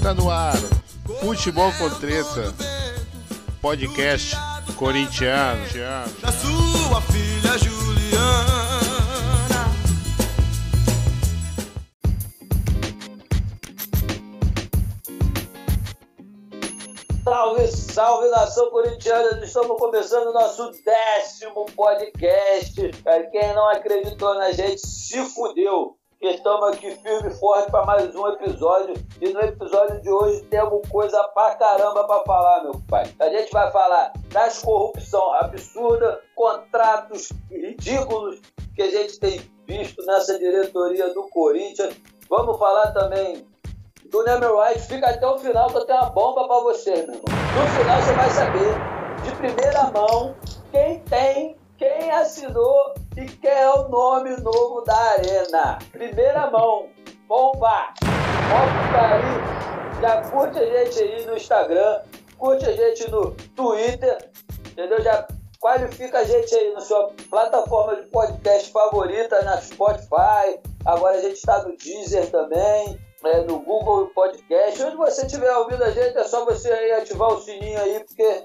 Está no ar. Futebol com treta. Podcast corintiano. Da sua filha Juliana. Salve, salve nação corintiana! Estamos começando o nosso décimo podcast. Quem não acreditou na gente, se fudeu. Estamos aqui firme e forte para mais um episódio. E no episódio de hoje temos coisa pra caramba pra falar, meu pai. A gente vai falar das corrupção absurda, contratos ridículos que a gente tem visto nessa diretoria do Corinthians. Vamos falar também do Neymar White. Fica até o final que eu tenho uma bomba pra você, meu irmão. No final você vai saber, de primeira mão, quem tem, quem assinou e quem é o nome novo da arena. Primeira mão, bomba! Tá aí, já curte a gente aí no Instagram, curte a gente no Twitter, entendeu? Já qualifica a gente aí na sua plataforma de podcast favorita, na Spotify. Agora a gente está no Deezer também, né, no Google Podcast. Onde você estiver ouvindo a gente, é só você aí ativar o sininho aí, porque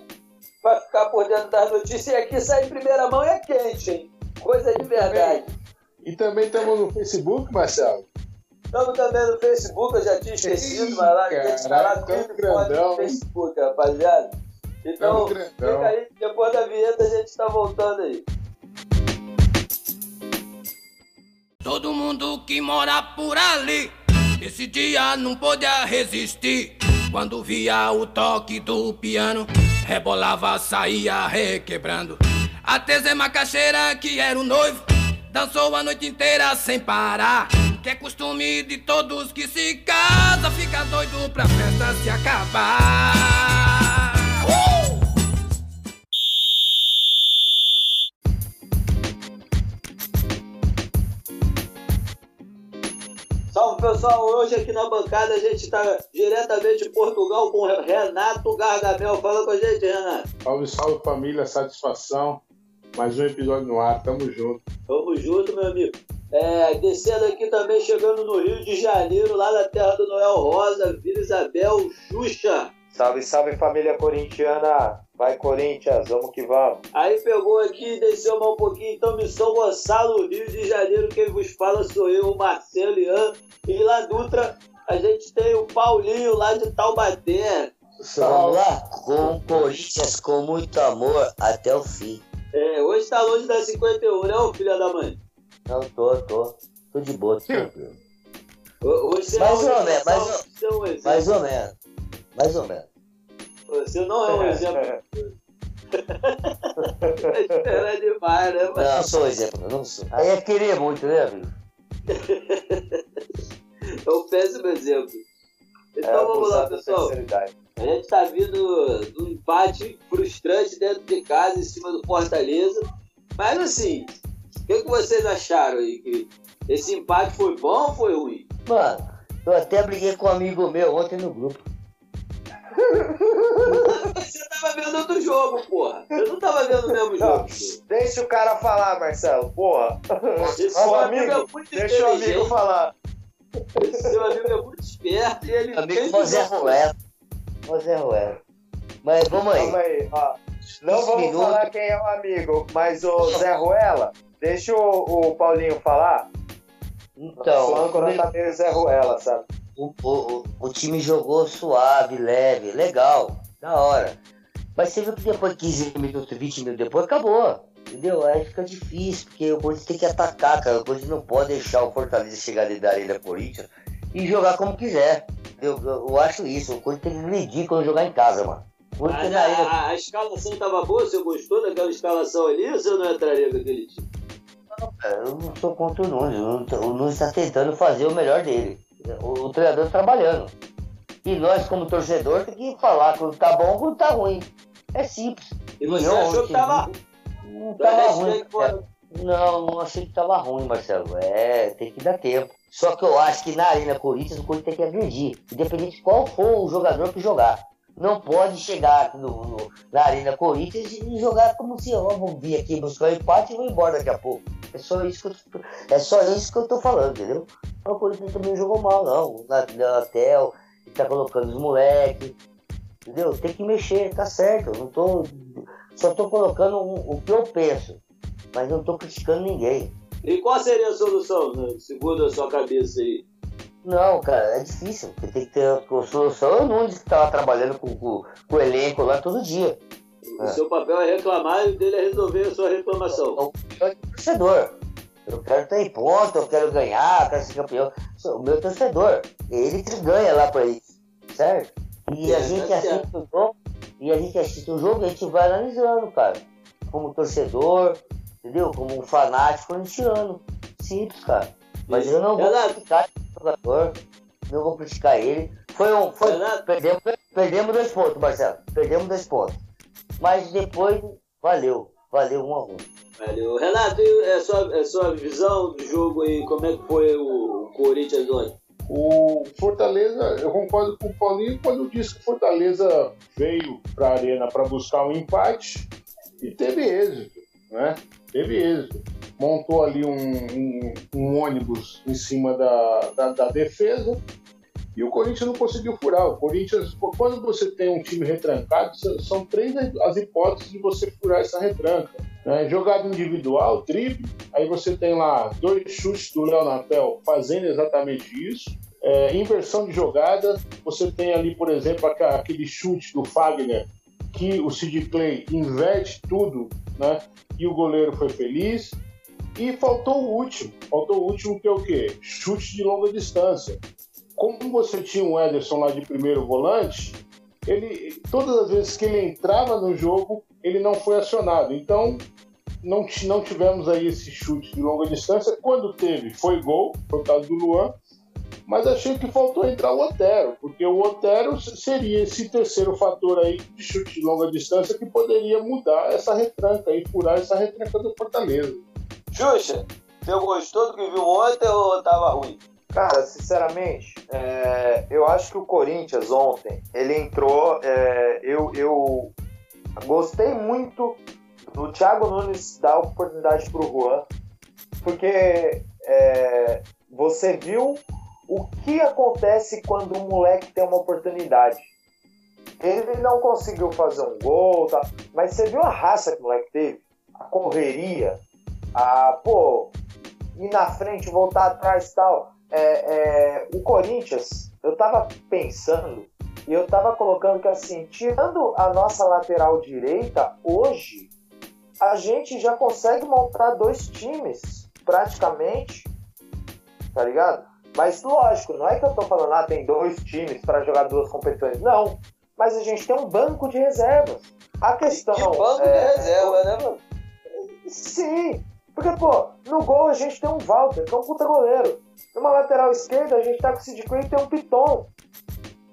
vai ficar por dentro das notícias. E aqui sai em primeira mão e é quente, hein? Coisa de verdade. E também estamos no Facebook, Marcelo. Estamos também no Facebook, eu já tinha esquecido, mas lá gente está lá forte grandão. no Facebook, rapaziada. Então, fica aí, depois da vinheta a gente está voltando aí. Todo mundo que mora por ali, esse dia não podia resistir. Quando via o toque do piano, rebolava, saía requebrando. Até Zé Macaxeira, que era o noivo, dançou a noite inteira sem parar. Que é costume de todos que se casa, fica doido pra festa se acabar. Uh! Salve pessoal, hoje aqui na bancada a gente está diretamente de Portugal com o Renato Gargamel. Fala com a gente, Renato. Salve, salve família, satisfação. Mais um episódio no ar, tamo junto. Tamo junto, meu amigo. É, descendo aqui também, chegando no Rio de Janeiro, lá na terra do Noel Rosa, Vila Isabel, Xuxa. Salve, salve família corintiana! Vai Corinthians, vamos que vamos! Aí pegou aqui e desceu mais um pouquinho, então Missão Gonçalo, Rio de Janeiro, quem vos fala sou eu, o Marcelo Ian. E lá Dutra, a gente tem o Paulinho lá de Taubaté. Vamos lá, com o Corinthians com muito amor até o fim. É, hoje tá longe da 51, né, ô filho da mãe? Não, tô, tô. Tô de boa, tô tranquilo. Ho- Hoje você Mais é um ou menos, mais você é um exemplo. Mais ou menos. Mais ou menos. Você não é um exemplo. Era demais, né, mano? Não, sou exemplo, não sou. Aí é querer muito, né, amigo? É um péssimo exemplo. Então É vamos lá, pessoal. A gente tá vindo de um empate frustrante dentro de casa, em cima do Fortaleza. Mas assim, o que, que vocês acharam aí? Que esse empate foi bom ou foi ruim? Mano, eu até briguei com um amigo meu ontem no grupo. Você tava vendo outro jogo, porra. Eu não tava vendo o mesmo Não, jogo. deixa o cara falar, Marcelo, porra! Esse Ô, seu amigo, é muito deixa o amigo falar. Esse seu amigo é muito esperto e ele Amigo José o. Ruelo. José Ruelo. Mas vamos aí. Calma aí, ó. Não vamos minutos. falar quem é o amigo, mas o Zé Ruela, deixa o, o Paulinho falar. Então, Sua âncora tá meio Zé Ruela, sabe? o, o, o, o time jogou suave, leve, legal, da hora. Mas você viu que depois de 15 minutos, 20 minutos depois, acabou. Entendeu? Aí fica difícil, porque o Corinthians tem que atacar, cara. O Corinthians não pode deixar o Fortaleza chegar dentro da Arena Corinthians e jogar como quiser. Eu, eu, eu acho isso. O Corinthians tem que medir quando jogar em casa, mano. Mas Arena. a, a escalação tava boa? Você gostou daquela escalação ali ou você não entraria com aquele time? Cara, Eu não sou contra o Nunes. O Nunes- está tentando fazer o melhor dele. O, o treinador trabalhando. E nós, como torcedor, tem que falar quando tá bom quando tá ruim. É simples. E você eu achou que tava Não tava ruim. Não, não achei que tava ruim, Marcelo. É, tem que dar tempo. Só que eu acho que na Arena Corinthians o Corinthians tem que agredir. Independente de qual for o jogador que jogar. Não pode chegar no, no- na Arena Corinthians e jogar como se ó, vou vir aqui buscar o empate e vou embora daqui a pouco. É só isso que eu, é só isso que eu tô falando, entendeu? O Corinthians também não jogou mal, não. Na, na Tel, tá colocando os moleques. Entendeu? Tem que mexer, tá certo. Eu não tô. Só tô colocando o, o que eu penso. Mas não tô criticando ninguém. E qual seria a solução, né? segundo a sua cabeça aí? Não, cara, é difícil. Porque tem que ter a solução. Eu não disse que tava trabalhando com, com, com o elenco lá todo dia. O É. seu papel é reclamar e o dele é resolver a sua reclamação. Eu sou torcedor. Eu quero ter ponto, eu quero ganhar, eu quero ser campeão. O meu torcedor. Ele que ganha lá pra isso. Certo? E a É, gente tá assiste o jogo, e a gente assiste o jogo e a gente vai analisando, cara. Como torcedor, entendeu? Como um fanático corintiano. Simples, cara. Mas eu não vou Renato. criticar esse jogador. Não vou criticar ele. Foi um. Foi, Renato. perdemos, perdemos dois pontos, Marcelo. Perdemos dois pontos. Mas depois, valeu. Valeu um a um. Valeu. Renato, e a sua, a sua visão do jogo aí, como é que foi o Corinthians ontem? O Fortaleza, eu concordo com o Paulinho quando disse que o Fortaleza veio para a Arena para buscar um empate e teve êxito, né? Teve êxito. Montou ali um, um- um ônibus em cima da, da, da defesa e o Corinthians não conseguiu furar. O Corinthians, quando você tem um time retrancado, são- três as hipóteses de você furar essa retranca. Né? Jogada individual, drible, aí você tem lá dois chutes do Léo Natel fazendo exatamente isso. É, inversão de jogada, você tem ali, por exemplo, aquele chute do Fagner que o Sid Clay inverte tudo, né? E o goleiro foi feliz. E faltou o último. Faltou o último que é o quê? Chute de longa distância. Como você tinha um Ederson lá de primeiro volante, ele todas as vezes que ele entrava no jogo, ele não foi acionado. Então, não, não tivemos aí esse chute de longa distância. Quando teve, foi gol, por causa do Luan. Mas achei que faltou entrar o Otero, porque o Otero seria esse terceiro fator aí de chute de longa distância que poderia mudar essa retranca e furar essa retranca do Fortaleza. Xuxa, você gostou do que viu ontem ou tava ruim? Cara, sinceramente, é, eu acho que o Corinthians ontem, ele entrou. é, eu, eu gostei muito do Thiago Nunes dar oportunidade pro Juan, porque é, você viu o que acontece quando um moleque tem uma oportunidade. Ele não conseguiu fazer um gol, tá? mas você viu a raça que o moleque teve? A correria, a, pô, ir na frente, voltar atrás e tal. É, é, o Corinthians, eu tava pensando e eu tava colocando que assim, tirando a nossa lateral direita, hoje a gente já consegue montar dois times, praticamente, tá ligado? Mas lógico, não é que eu tô falando, ah, tem dois times para jogar duas competições. Não, mas a gente tem um banco de reservas. A questão. Que banco é, de reserva, né, mano? Sim, porque, pô, no gol a gente tem um Walter, que é um puta goleiro. Numa lateral esquerda a gente tá com o Sid Clay e tem um Piton.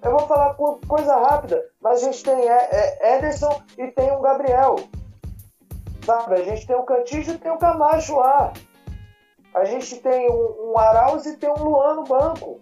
Eu vou falar co- coisa rápida, mas a gente tem Ederson e tem um Gabriel. Sabe, a gente tem o Cantígio e tem o Camacho lá. A gente tem um, um Arauz e tem um Luan no banco.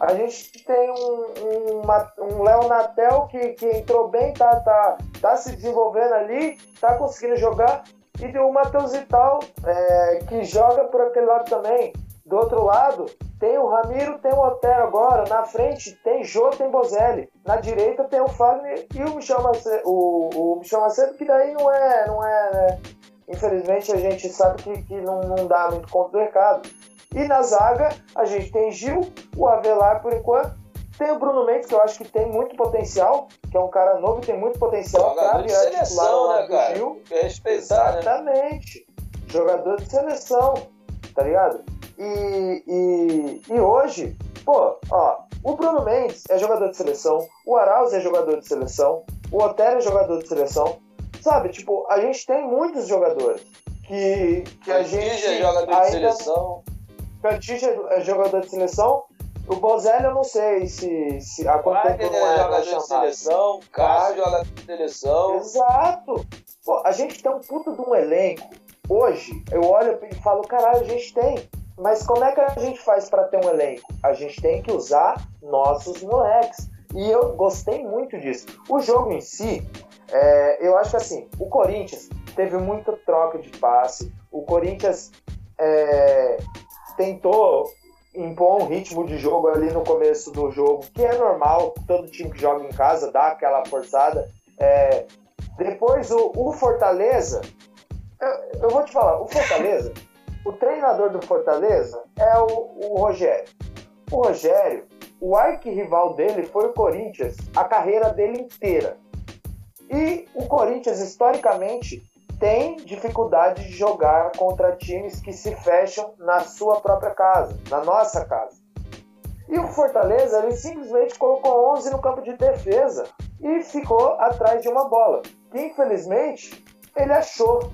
A gente tem um, um, um Léo Natel que, que entrou bem, tá, tá, tá se desenvolvendo ali, tá conseguindo jogar. E tem o Matheus Vital, é, que joga por aquele lado também. Do outro lado, tem o Ramiro, tem o Otero agora. Na frente, tem Jô, tem Bozelli. Na direita, tem o Fagner e o Michel Macedo, o, o Michel Macedo que daí não é, não é, né? Infelizmente, a gente sabe que, que não, não dá muito conta do recado. E na zaga, a gente tem Gil, o Avelar por enquanto. Tem o Bruno Mendes, que eu acho que tem muito potencial, que é um cara novo e tem muito potencial para Jogador de virar titular seleção, lado né, do cara? Gil. Respeitar, né? Exatamente. Jogador de seleção, tá ligado? E, e, e hoje, pô, ó, o Bruno Mendes é jogador de seleção, o Arauz é jogador de seleção, o Otero é jogador de seleção. Sabe, tipo, a gente tem muitos jogadores que, que a gente. Cantígia, jogador de ainda- seleção. Cantígia é jogador de seleção. O Bozelli eu não sei se, se há quanto tempo não é é jogador de seleção. Cássio Wagner. jogador de seleção. Exato! Pô, a gente tem um puto de um elenco. Hoje, eu olho e falo, caralho, a gente tem. Mas como é que a gente faz pra ter um elenco? A gente tem que usar nossos moleques. E eu gostei muito disso. O jogo em si, é, eu acho que assim, o Corinthians teve muita troca de passe. O Corinthians é, tentou impor um ritmo de jogo ali no começo do jogo, que é normal, todo time que joga em casa dá aquela forçada. É, depois o, o Fortaleza, eu, eu, vou te falar, o Fortaleza, o treinador do Fortaleza é o, o Rogério. O Rogério, o arquirrival dele foi o Corinthians a carreira dele inteira. E o Corinthians, historicamente, tem dificuldade de jogar contra times que se fecham na sua própria casa, na nossa casa. E o Fortaleza, ele simplesmente colocou 11 no campo de defesa e ficou atrás de uma bola, que infelizmente ele achou,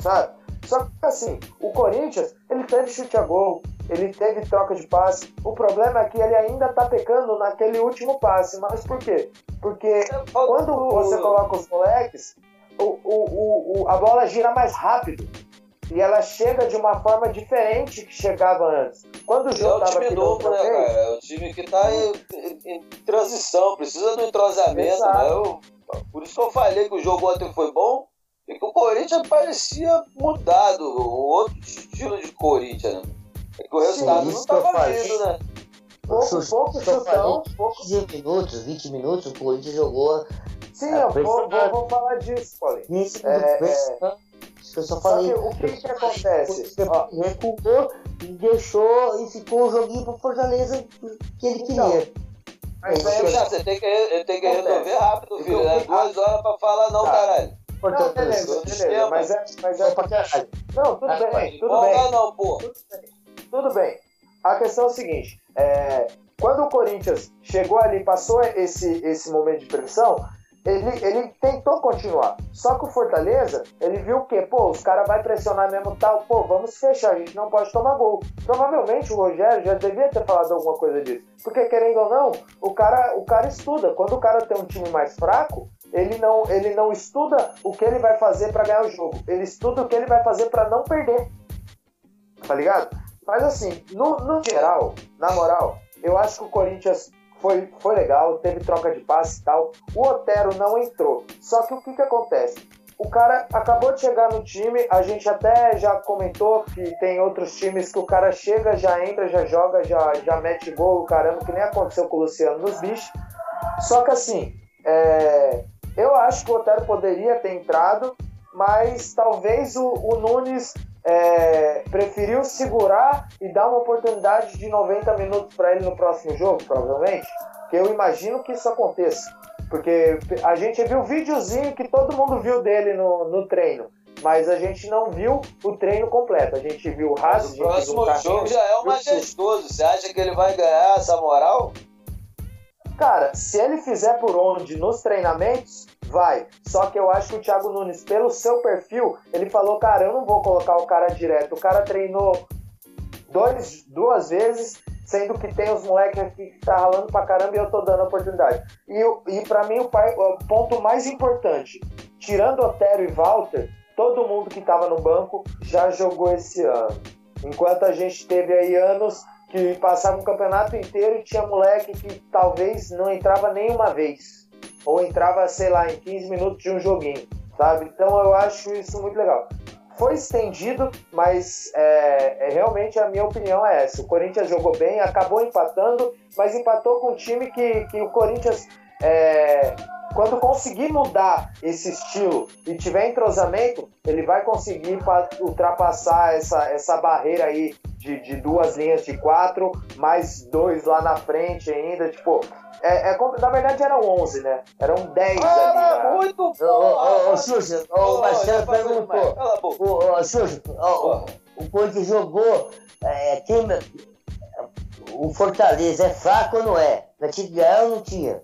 sabe? Só que assim, o Corinthians, ele teve chute a gol, ele teve troca de passe. O problema é que ele ainda tá pecando naquele último passe. Mas por quê? Porque quando você coloca os moleques, o, o, o, a bola gira mais rápido. E ela chega de uma forma diferente que chegava antes. Quando o jogo é o time novo, né, vez, cara? É o time que tá em, em, em transição, precisa do entrosamento, né? Eu, por isso que eu falei que o jogo ontem foi bom, e que o Corinthians parecia mudado, um outro estilo de Corinthians, né? É que o resultado Sim, não estava vindo, né? Pouco, pouco chutão, pouco... 15 minutos, 20 minutos, o Corinthians jogou Sim, eu vou, vou, vou, falar disso, Paulinho. Isso, é, é... eu só falei. Só que, o que, que acontece? recuou e deixou e ficou o joguinho pro Fortaleza que ele então, queria. Mas aí, você tem que, tem que resolver rápido, filho. Né? Duas horas pra falar, não, tá. caralho. Não, beleza, beleza. Mas é, mas é pra caralho. Não, tudo bem, tudo bem. Não, pô. Tudo bem. A questão é o seguinte: é, quando o Corinthians chegou ali, passou esse, esse momento de pressão, ele, ele tentou continuar. Só que o Fortaleza, ele viu o quê? Pô, os caras vão pressionar mesmo tal. Pô, vamos fechar, a gente não pode tomar gol. Provavelmente o Rogério já devia ter falado alguma coisa disso. Porque, querendo ou não, o cara, o cara estuda. Quando o cara tem um time mais fraco, ele não, ele não estuda o que ele vai fazer para ganhar o jogo. Ele estuda o que ele vai fazer para não perder. Tá ligado? Mas assim, no, no geral, na moral, eu acho que o Corinthians foi, foi legal, teve troca de passe e tal. O Otero não entrou. Só que o que, que acontece? O cara acabou de chegar no time, a gente até já comentou que tem outros times que o cara chega, já entra, já joga, já, já mete gol, caramba, que nem aconteceu com o Luciano nos bichos. Só que assim, é, eu acho que o Otero poderia ter entrado, mas talvez o, o Nunes é, preferiu segurar e dar uma oportunidade de 90 minutos para ele no próximo jogo, provavelmente. Que eu imagino que isso aconteça. Porque a gente viu o videozinho que todo mundo viu dele no, no treino. Mas a gente não viu o treino completo. A gente viu o Haas. O próximo jogo já é o majestoso. Você acha que ele vai ganhar essa moral? Cara, se ele fizer por onde nos treinamentos, Vai. Só que eu acho que o Thiago Nunes, pelo seu perfil, ele falou, cara, eu não vou colocar o cara direto. O cara treinou dois, duas vezes, sendo que tem os moleques aqui que tá ralando pra caramba e eu tô dando oportunidade. E, e para mim o, pai, o ponto mais importante, tirando Otero e Walter, todo mundo que tava no banco já jogou esse ano. Enquanto a gente teve aí anos que passava o campeonato inteiro e tinha moleque que talvez não entrava nenhuma vez ou entrava, sei lá, em 15 minutos de um joguinho, sabe? Então eu acho isso muito legal. Foi estendido, mas é, é, realmente a minha opinião é essa. O Corinthians jogou bem, acabou empatando, mas empatou com um time que, que o Corinthians, é, quando conseguir mudar esse estilo e tiver entrosamento, ele vai conseguir ultrapassar essa, essa barreira aí de, de duas linhas de quatro, mais dois lá na frente ainda. Tipo, é, é, na verdade eram 11, né? Eram 10 ah, ali. muito bom! Ô, ô, Xuxa, o Marcelo perguntou. Ô, Xuxa, o Corinthians jogou. É, quem, o Fortaleza é fraco ou não é? Na tinha que ganhar ou não tinha?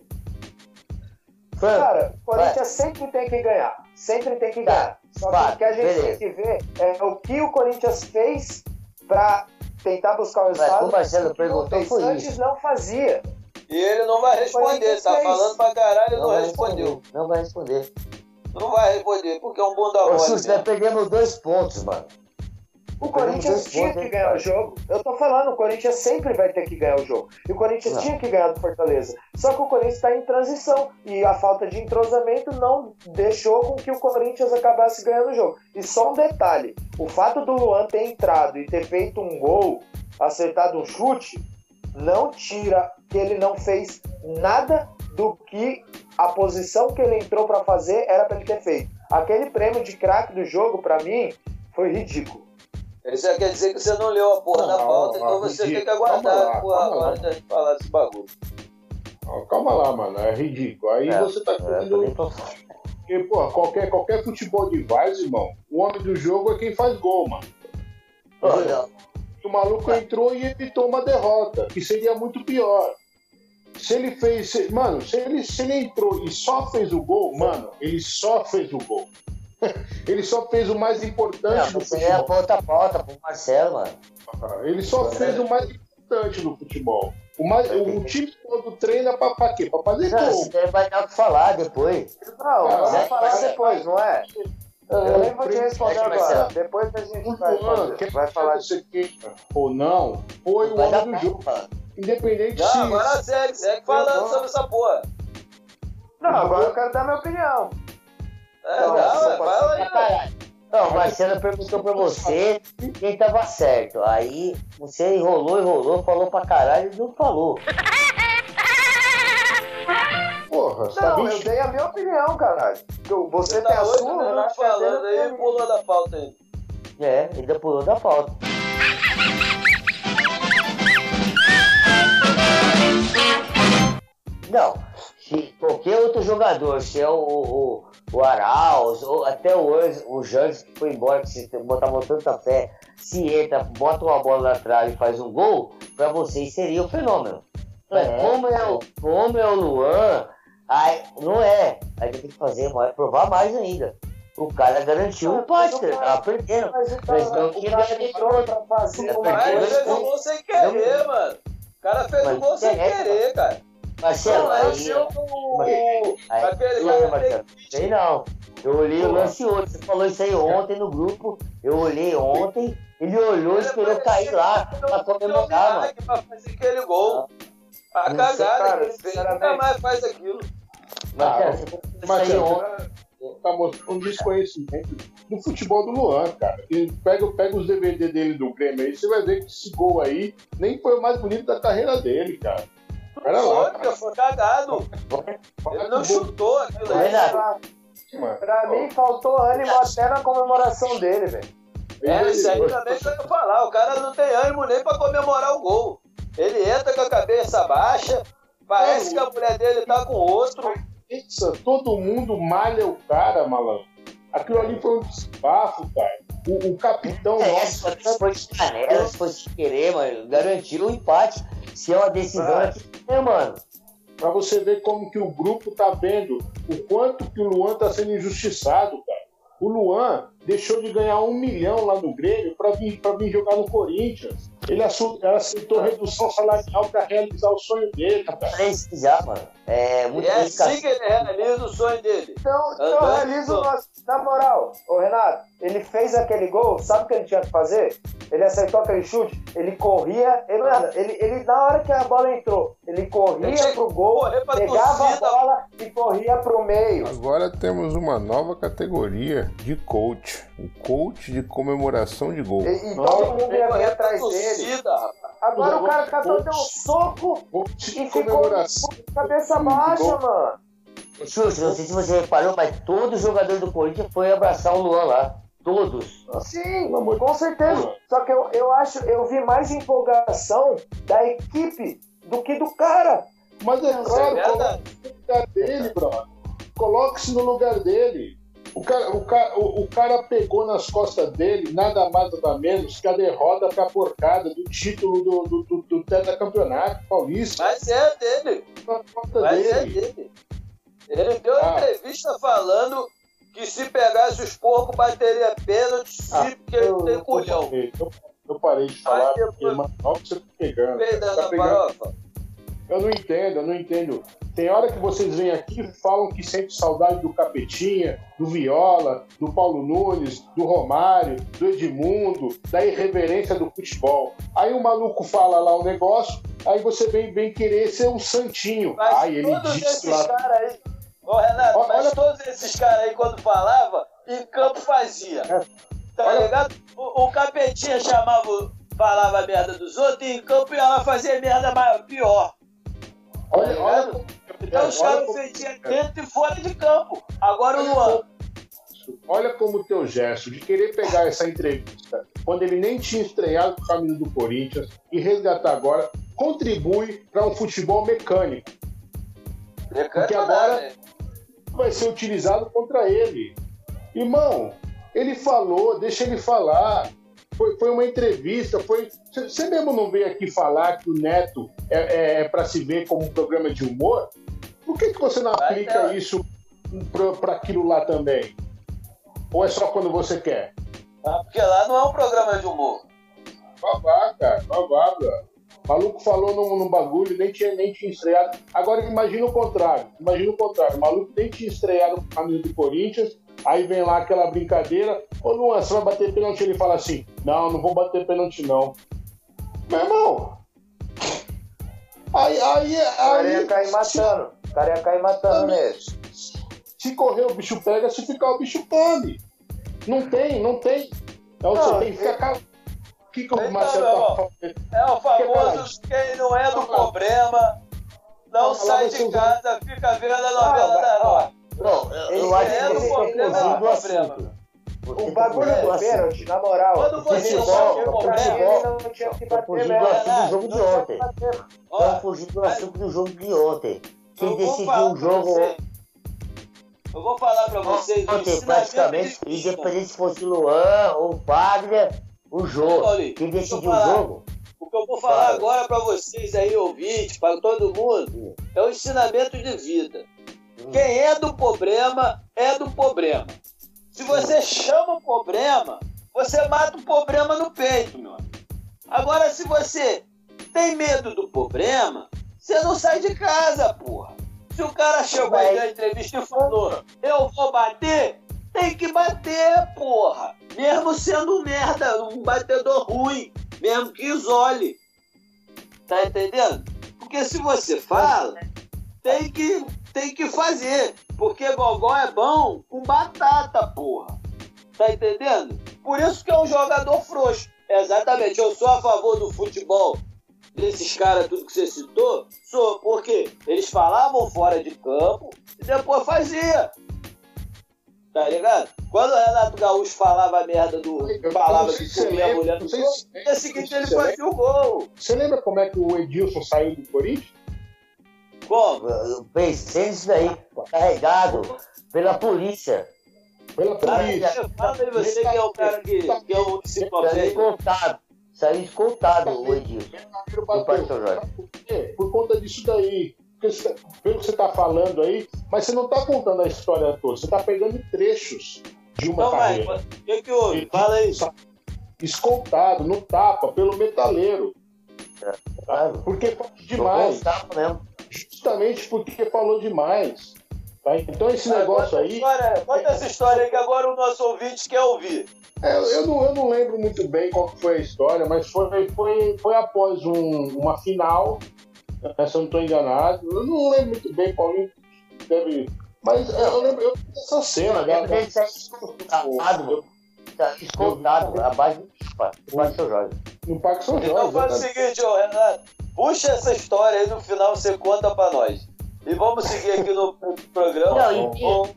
Cara, o Corinthians sempre tem que ganhar. Sempre tem que tá, ganhar. Só que o que a gente beleza. tem que ver é o que o Corinthians fez para tentar buscar o resultado. Mas o Marcelo perguntou foi antes isso. não fazia. E ele não vai responder, tá falando pra caralho e não, não respondeu. Responder. Não vai responder. Não vai responder, porque é um bunda mole. Ô, Sus, nós perdemos dois pontos, mano. O Corinthians tinha que ganhar o jogo. Eu tô falando, o Corinthians sempre vai ter que ganhar o jogo. E o Corinthians Não. tinha que ganhar do Fortaleza. Só que o Corinthians está em transição. E a falta de entrosamento não deixou com que o Corinthians acabasse ganhando o jogo. E só um detalhe: o fato do Luan ter entrado e ter feito um gol, acertado um chute, não tira que ele não fez nada do que a posição que ele entrou para fazer era para ele ter feito. Aquele prêmio de craque do jogo, para mim, foi ridículo. Isso já quer dizer que você não leu a porra da Não, pauta, não, então você ridículo. tem que aguardar lá, a porra agora da gente falar desse bagulho. Ó, Calma lá, mano, é ridículo. Aí É, você tá É, querendo. também tô- Porque, pô, qualquer, qualquer futebol de várzea, irmão, o homem do jogo é quem faz gol, mano. Não. O maluco entrou e evitou uma derrota, que seria muito pior. Se ele fez. se- mano, se ele, se ele entrou e só fez o gol, mano, ele só fez o gol. ele só fez o mais importante Não, do aí é a futebol. pro Marcelo, mano. Ele só fez o mais importante do futebol. O, mais, o, o time todo treina pra, pra quê? Pra fazer Não, gol. daí vai dar o que falar depois. Não, Ah, é, falar é- depois, não é? Eu nem vou te responder é, agora. Depois a gente vai, Luan, fazer, vai falar disso. você queira ou não, foi o Vai homem do jogo. mano. Independente Não, se. agora segue, segue falando sobre essa porra. Não, agora eu quero dar minha opinião. É, Não, não, caralho. Não, o Marcelo perguntou pra você quem tava certo. Aí você enrolou, enrolou, falou pra caralho e não falou. Porra, tá Não, eu dei a minha opinião, caralho. Eu- Você Você tem a tá oito sua, Renato tem a falando eu aí, a pulou da pauta aí. É, ainda pulou da pauta. Não, se qualquer outro jogador, se é o, o, o Arauz, ou até o, o Jandes que foi embora, que você botava tanta fé, se entra, bota uma bola na trave e faz um gol, pra vocês seria um fenômeno. Mas É. como, é o, como é o Luan, aí, não é. Aí tem que fazer mais, provar mais ainda. O cara garantiu o empate, tava perdendo. Mas não o que cara ganha de entrou pra fazer É porque Mas dois fez o gol sem querer, mano. O cara fez o gol sem querer, cara. Marcelo, é aí, aí, aí, Marcelo, sei não. Eu olhei o lance hoje, você falou isso aí ontem no grupo, eu olhei ontem, ele olhou e esperou cair lá pra comemorar, mano. Pra fazer aquele gol. A Não cagada sei, cara, que ele fez, nunca mais faz aquilo. Marcelo, Ah, você falou isso aí Marcelo, ontem. você tá mostrando um desconhecimento do futebol do Luan, cara. E pega, pega os DVD dele do Grêmio aí, você vai ver que esse gol aí nem foi o mais bonito da carreira dele, cara. Pera lá, Foi, foi cagado. Ele não chutou aquilo. Renato, Mano. Pra mim, faltou ânimo até na comemoração dele, velho. É, isso aí também que eu ia falar. O cara não tem ânimo nem pra comemorar o gol. Ele entra com a cabeça baixa, parece que a mulher dele tá com outro. Pensa, todo mundo malha o cara, malandro. Aquilo ali foi um desbafo, cara. O, o capitão é, nosso. foi de canela, se foi sem querer, mano, garantiu o empate. Se é uma decisão, é é, mano. Pra você ver como que o grupo tá vendo o quanto que o Luan tá sendo injustiçado, cara. O Luan deixou de ganhar um milhão lá no Grêmio pra vir, pra vir jogar no Corinthians. Ele aceitou redução salarial pra realizar o sonho dele, isso já, mano. É muito é assim que ele realiza o sonho dele. Então, então realiza o nosso. Na moral, ô Renato, ele fez aquele gol, sabe o que ele tinha que fazer? Ele aceitou aquele chute, ele corria, ele, nada, ele, ele na hora que a bola entrou, ele corria pro gol, pegava torcida. a bola e corria pro meio. Agora temos uma nova categoria de coach. O coach de comemoração de gol. E, e todo mundo ia atrás dele. Torcida, rapaz. Agora o cara catou, Coach. deu um soco e de ficou com cabeça baixa, mano. Xuxa, não sei se você reparou, mas todo jogador do Corinthians foi abraçar o Luan lá. Todos. Sim, de com certeza. Deus. Só que eu, eu acho, eu vi mais empolgação da equipe do que do cara. Mas é claro, coloque-se no lugar dele, brother. Coloque-se no lugar dele. O cara, o, cara, o, o cara pegou nas costas dele nada mais nada menos que a derrota pra porcada do título do, do, do, do tetracampeonato paulista. Mas é dele. Mas é dele. dele. Ele deu Ah. entrevista falando que se pegasse os porcos bateria pênalti, se Ah, porque ele tem culhão. eu, eu parei de falar, Aí depois- porque mano, você tá pegando. Peidando Tá pegando, farofa. Eu não entendo, eu não entendo. Tem hora que vocês vêm aqui e falam que sente saudade do Capetinha, do Viola, do Paulo Nunes, do Romário, do Edmundo, da irreverência do futebol. Aí o maluco fala lá o negócio, aí você vem, vem querer ser um santinho. Mas Ai, ele esses lá. caras aí. Ô Renato, Olha- mas todos esses caras aí, quando falava, em campo fazia. Tá Olha- ligado? O, o capetinha chamava, falava a merda dos outros e em campo ia lá fazer merda maior, pior. Olha, Tá olha? Então os olha caras como- ofendiam dentro e fora de campo. Agora o Luan. Olha como o teu gesto de querer pegar essa entrevista, quando ele nem tinha estreado o caminho do Corinthians, e resgatar agora, contribui para um futebol mecânico. Porque agora- né? Vai ser utilizado contra ele. Irmão, ele falou, deixa ele falar. Foi, foi uma entrevista, foi. Você mesmo não veio aqui falar que o Neto é, para se ver como um programa de humor? Por que, que você não aplica ter- isso para aquilo lá também? Ou é só quando você quer? Tá? Porque lá não é um programa de humor. Babá, cara, babá, bro. O maluco falou num, num bagulho, nem tinha, nem tinha estreado. Agora imagina o contrário. Imagina o contrário. O maluco nem tinha estreado no caminho do Corinthians. Aí vem lá aquela brincadeira. Ô Luan, você vai bater pênalti? Ele fala assim: Não, não vou bater pênalti, não. Meu irmão. Aí, aí, O cara ia aí. cair matando. O cara ia cair matando nele. Se correr, o bicho pega. Se ficar, o bicho come. Não tem, não tem. Então Não, você tem que ficar calado. O que, que o Marcelo tá falando? É o famoso quem não é do problema, não sai de casa, fica vendo a novela da ó, hora. Não, eu, acho é que você tá problema, fugindo do é assunto. O tá bagulho do pênalti, na moral. Quando você futebol, problema, não tinha que tá bater fugindo do mesmo. assunto do jogo de ontem. Estão fugindo do assunto do jogo de ontem. Quem decidiu o pra jogo. Eu vou falar pra vocês ontem, praticamente, independente se fosse o Luan ou Wagner, o jogo. Paulinho, Quem decidiu o jogo O que eu vou falar Fala. agora pra vocês aí, ouvintes, para todo mundo, é o ensinamento de vida. Quem é do problema, é do problema. Se você chama o problema, você mata o problema no peito, meu amigo. Agora, se você tem medo do problema, você não sai de casa, porra. Se o cara chegou aí na entrevista e falou, eu vou bater, tem que bater, porra. Mesmo sendo um merda, um batedor ruim, mesmo que isole. Tá entendendo? Porque se você fala, tem que, tem que fazer. Porque gogó é bom com batata, porra. Tá entendendo? Por isso que é um jogador frouxo. Exatamente, eu sou a favor do futebol desses caras, tudo que você citou, sou, porque eles falavam fora de campo e depois fazia. Tá ligado? Quando o Renato Gaúcho falava a merda do. Eu falava que comia a lembra, mulher no dia seguinte ele fazia o gol. Você lembra como é que o Edilson saiu do Corinthians? Eu pensei nisso daí, carregado pela polícia. Pela polícia. Fala fala aí você que é o cara que, que é o enciclopédia. escoltado. Saiu escoltado o Edilson. Do Jorge. Por quê? Por conta disso daí. Você- pelo que você está falando aí, mas você não está contando a história toda, você está pegando trechos de uma vai, carreira. o que, que houve? Fala aí. Escoltado, no tapa, pelo metaleiro. Claro. Porque Tomou demais. uns tapas mesmo. Justamente porque falou demais. Tá? Então esse negócio a aí. história, conta essa história aí que agora o nosso ouvinte quer ouvir. É, eu, não, eu não lembro muito bem qual que foi a história, mas foi, foi, foi após um- uma final, né, se eu não estou enganado. Eu não lembro muito bem, Paulinho deve. Mas é, eu lembro eu, dessa cena, né? lembro dele sair escoltado, escoltado abaixo do Parque São Jorge. No Parque São Jorge. Então faz o seguinte, ô Renato. Puxa essa história aí no final, você conta pra nós. E vamos seguir aqui no programa. Não, e- Ô, ô,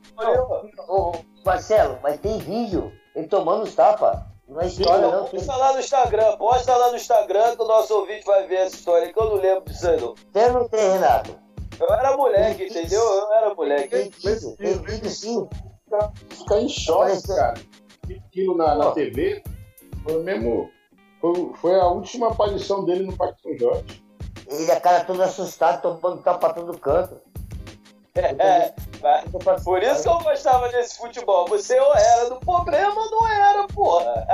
Ô, Marcelo, mas tem vídeo. Ele tomando os tapas. Não é história, não. Tem... Posta lá no Instagram, posta lá no Instagram que o nosso ouvinte vai ver essa história aí, que eu não lembro disso aí não. Tem ou não tem, Renato? Eu era moleque, entendeu? Eu era moleque. Tem vídeo, tem vídeo sim. Ficar em choque, Apareceu. cara. Aquilo na, na. TV foi mesmo. Foi, foi a última aparição dele no Parque São Jorge. Ele, a cara todo assustado, tomando tapa pra todo canto. É, Por isso que eu gostava desse futebol. Você ou era do problema ou não era, porra.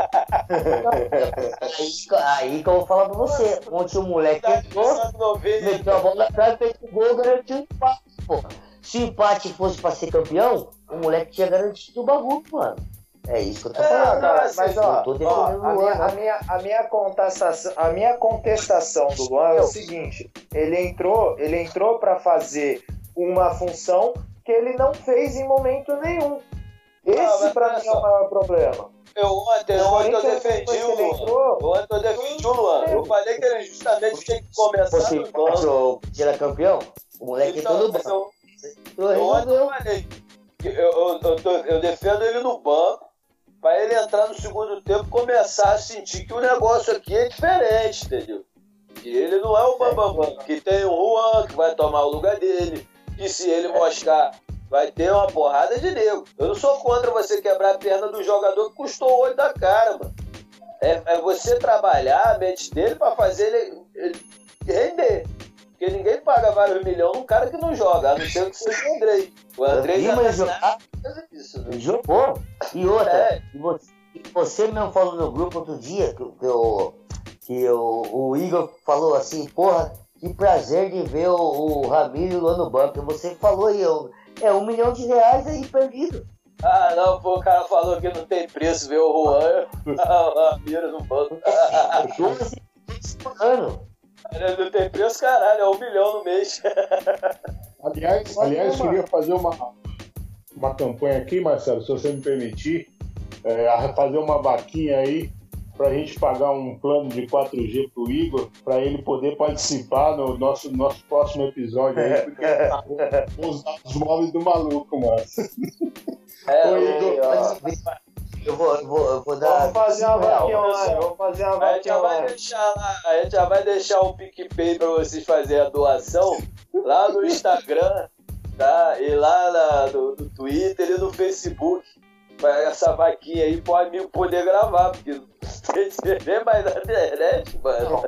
Aí, aí que eu vou falar pra você. Ontem o moleque Tá entrou, começando 90. meteu a bola atrás, fez o gol, garantiu o empate, porra. Se o empate fosse pra ser campeão, o moleque tinha garantido o bagulho, mano. É isso que eu tô É, falando. Ah, cara, assim, mas ó, ó, a, o minha, a, né? minha, a, minha contestação, a minha contestação do Luan é o seguinte: ele entrou, ele entrou para fazer uma função que ele não fez em momento nenhum. Esse Ah, mas pra olha mim é o maior problema. Eu ontem, O ontem eu defendi o que Luan. Ontem eu defendi o Luan. Eu falei que ele justamente tinha que começar Fosse no banco. ou era campeão, o moleque entrou no Então, banco. eu, Entrou, eu eu que Eu, eu, eu defendo ele no banco para ele entrar no segundo tempo e começar a sentir que o negócio aqui é diferente, entendeu? Que ele não é o bambambam, que tem o Juan que vai tomar o lugar dele, que se ele mostrar vai ter uma porrada de nego. Eu não sou contra você quebrar a perna do jogador que custou o olho da cara, mano. É, é você trabalhar a mente dele para fazer ele, ele render. Paga vários milhões num cara que não joga, a não ser que seja o Andrei. O Andrei já tá jogar, isso, né? jogou. E outra, É. você, você mesmo falou no grupo outro dia que, que, o, que o, o Igor falou assim, porra, que prazer de ver o, o Ramiro lá no banco. Você falou aí, é um milhão de reais aí perdido. Ah, não, pô, o cara falou que não tem preço ver o Juan, o Ramiro no banco. 12 milhões por ano. Não tem preço, caralho, é um milhão no mês. Aliás, aliás queria fazer uma, uma campanha aqui, Marcelo, se você me permitir, é, a fazer uma vaquinha aí para a gente pagar um plano de 4G pro Igor, para ele poder participar no nosso, nosso próximo episódio aí, porque ele tá com os dados móveis do maluco, mano. É, o- Igor. ó, Eu vou, eu vou, eu vou dar. vamos fazer uma vaquinha online. Vamos fazer uma A gente vaquinha já vai online. deixar lá, a gente já vai deixar o PicPay para vocês fazerem a doação lá no Instagram, tá? E lá na- no, no Twitter e no Facebook. Essa vaquinha aí pro amigo poder gravar, porque tem TV mais na internet, mano.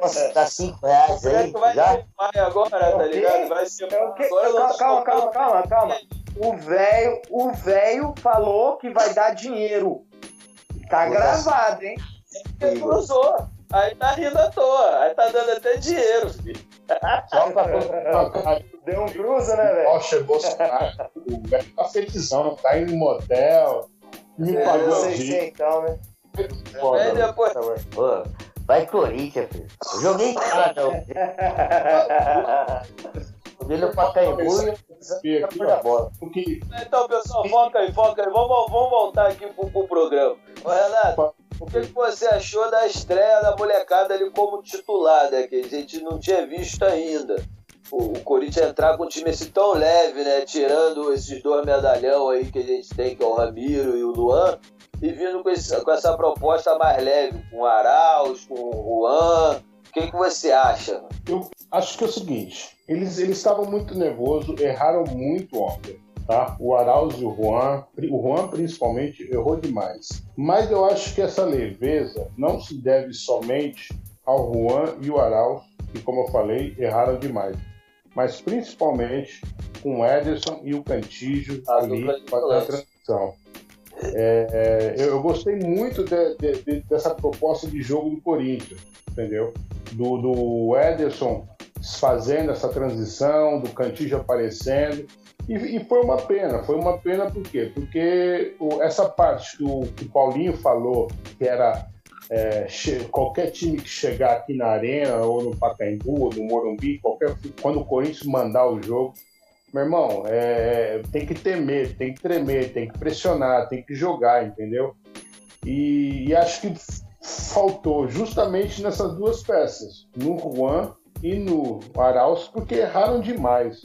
Posso dar 5 reais é aí? vai Já? agora, tá o quê? ligado? Vai ser É agora Calma, calma, calma, calma, calma. O velho, o velho falou que vai dar dinheiro. Tá gravado, hein? Ele cruzou. Aí tá rindo à toa. Aí tá dando até dinheiro, filho. Só pra Deu um cruza, né, velho? Rocha Bolsonaro, o velho tá felizão, tá indo no motel, me Eu pagou sei de ser então, né? foda. Aí depois. Ô, Vai Corinthians, filho. Eu joguei nada. Joguei no Pacaembu e ó, bola. porque Então, pessoal, foca aí, foca aí. Vamos, vamos voltar aqui pro, pro programa. Ô, Renato, o que, você achou da estreia da molecada ali como titular, né? Que a gente não tinha visto ainda. O, Corinthians entrar com um time assim tão leve, né? Tirando esses dois medalhão aí que a gente tem, que é o Ramiro e o Luan, e vindo com, esse- com essa proposta mais leve, com o Arauz, com o Juan. O que, que você acha? eu acho que é o seguinte, eles eles estavam muito nervosos, erraram muito ontem. Tá? O Arauz e o Juan, o Juan principalmente, errou demais. Mas eu acho que essa leveza não se deve somente ao Juan e o Arauz, que, como eu falei, erraram demais. Mas principalmente com o Ederson e o Cantígio A ali fazendo a transição. É, é, eu, eu gostei muito de- de- de- dessa proposta de jogo do Corinthians, entendeu? Do, do Ederson fazendo essa transição, do Cantígio aparecendo. E, e foi uma pena, foi uma pena por quê? Porque o- essa parte que o, que o Paulinho falou, que era é, qualquer time que chegar aqui na Arena, ou no Pacaembu, ou no Morumbi, qualquer, quando o Corinthians mandar o jogo, meu irmão, é, tem que temer, tem que tremer, tem que pressionar, tem que jogar, entendeu? E, e acho que faltou justamente nessas duas peças, no Juan e no Arauz, porque erraram demais.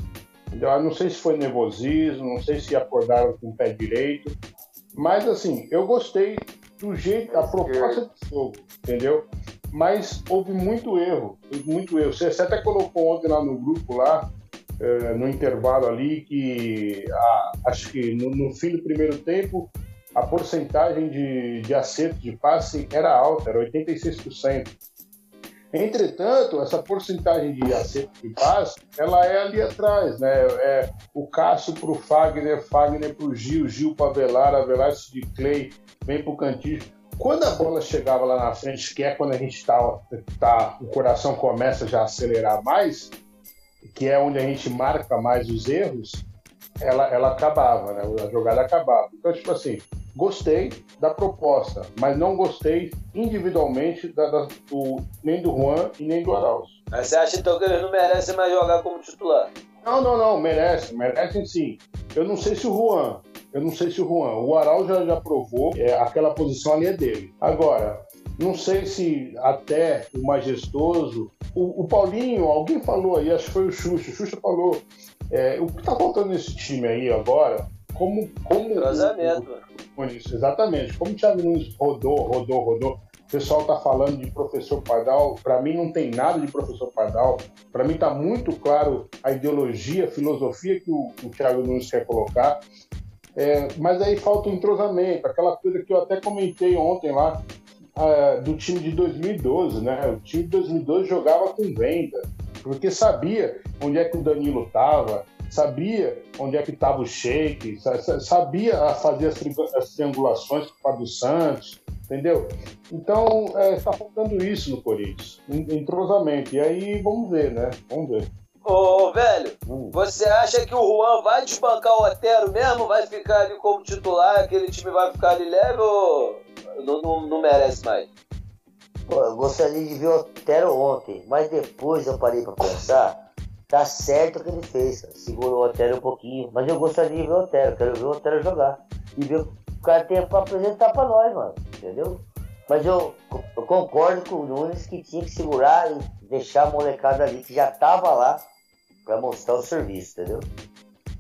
Eu não sei se foi nervosismo, não sei se acordaram com o pé direito, mas assim, eu gostei do jeito, a proposta do jogo, entendeu? Mas houve muito erro, houve muito erro. Você até colocou ontem lá no grupo lá, eh, no intervalo ali, que acho que no, no fim do primeiro tempo a porcentagem de, de acerto de passe era alta, era 86%. Entretanto, essa porcentagem de acerto de passe, ela é ali atrás, né? É o Cássio para o Fagner, Fagner para o Gil, Gil para Avelar, Avelar de Clay, vem para o Cantillo. Quando a bola chegava lá na frente, que é quando a gente está, tá, o coração começa já a acelerar mais, que é onde a gente marca mais os erros, ela, ela acabava, né? A jogada acabava. Então, tipo assim, gostei da proposta, mas não gostei individualmente da, da, do, nem do Juan e nem do Arauz. Mas você acha então que eles não merecem mais jogar como titular? Não, não, não, merece, merecem sim. Eu não sei se o Juan, eu não sei se o Juan, o Arauz já, já provou, é, aquela posição ali é dele. Agora, não sei se até o majestoso, o, o Paulinho, alguém falou aí, acho que foi o Xuxa, o Xuxa falou, é, o que tá faltando nesse time aí agora, como. como Cruzamento. Exatamente. Como o Thiago Nunes rodou, rodou, rodou. O pessoal está falando de professor Pardal. Para mim, não tem nada de professor Pardal. Para mim, está muito claro a ideologia, a filosofia que o, o Thiago Nunes quer colocar. É, mas aí falta o entrosamento, aquela coisa que eu até comentei ontem lá, uh, do time de 2012, né? O time de 2012 jogava com venda, porque sabia onde é que o Danilo estava, sabia onde é que estava o shake, sabia fazer as triangulações com o Fábio Santos, entendeu? Então, está é, tá faltando isso no Corinthians, entrosamento. E aí, vamos ver, né? Vamos ver. Ô, velho, hum. você acha que o Juan vai desbancar o Otero mesmo? Vai ficar ali como titular? Aquele time vai ficar ali leve ou não, não, não merece mais? Pô, eu gostaria de ver o Otero ontem, mas depois eu parei para pensar Tá certo o que ele fez, segurou o Otero um pouquinho. Mas eu gostaria de ver o Otero, quero ver o Otero jogar. E ver o que o cara tem pra apresentar pra nós, mano. Entendeu? Mas eu, eu, concordo com o Nunes que tinha que segurar e deixar a molecada ali que já tava lá pra mostrar o serviço, entendeu?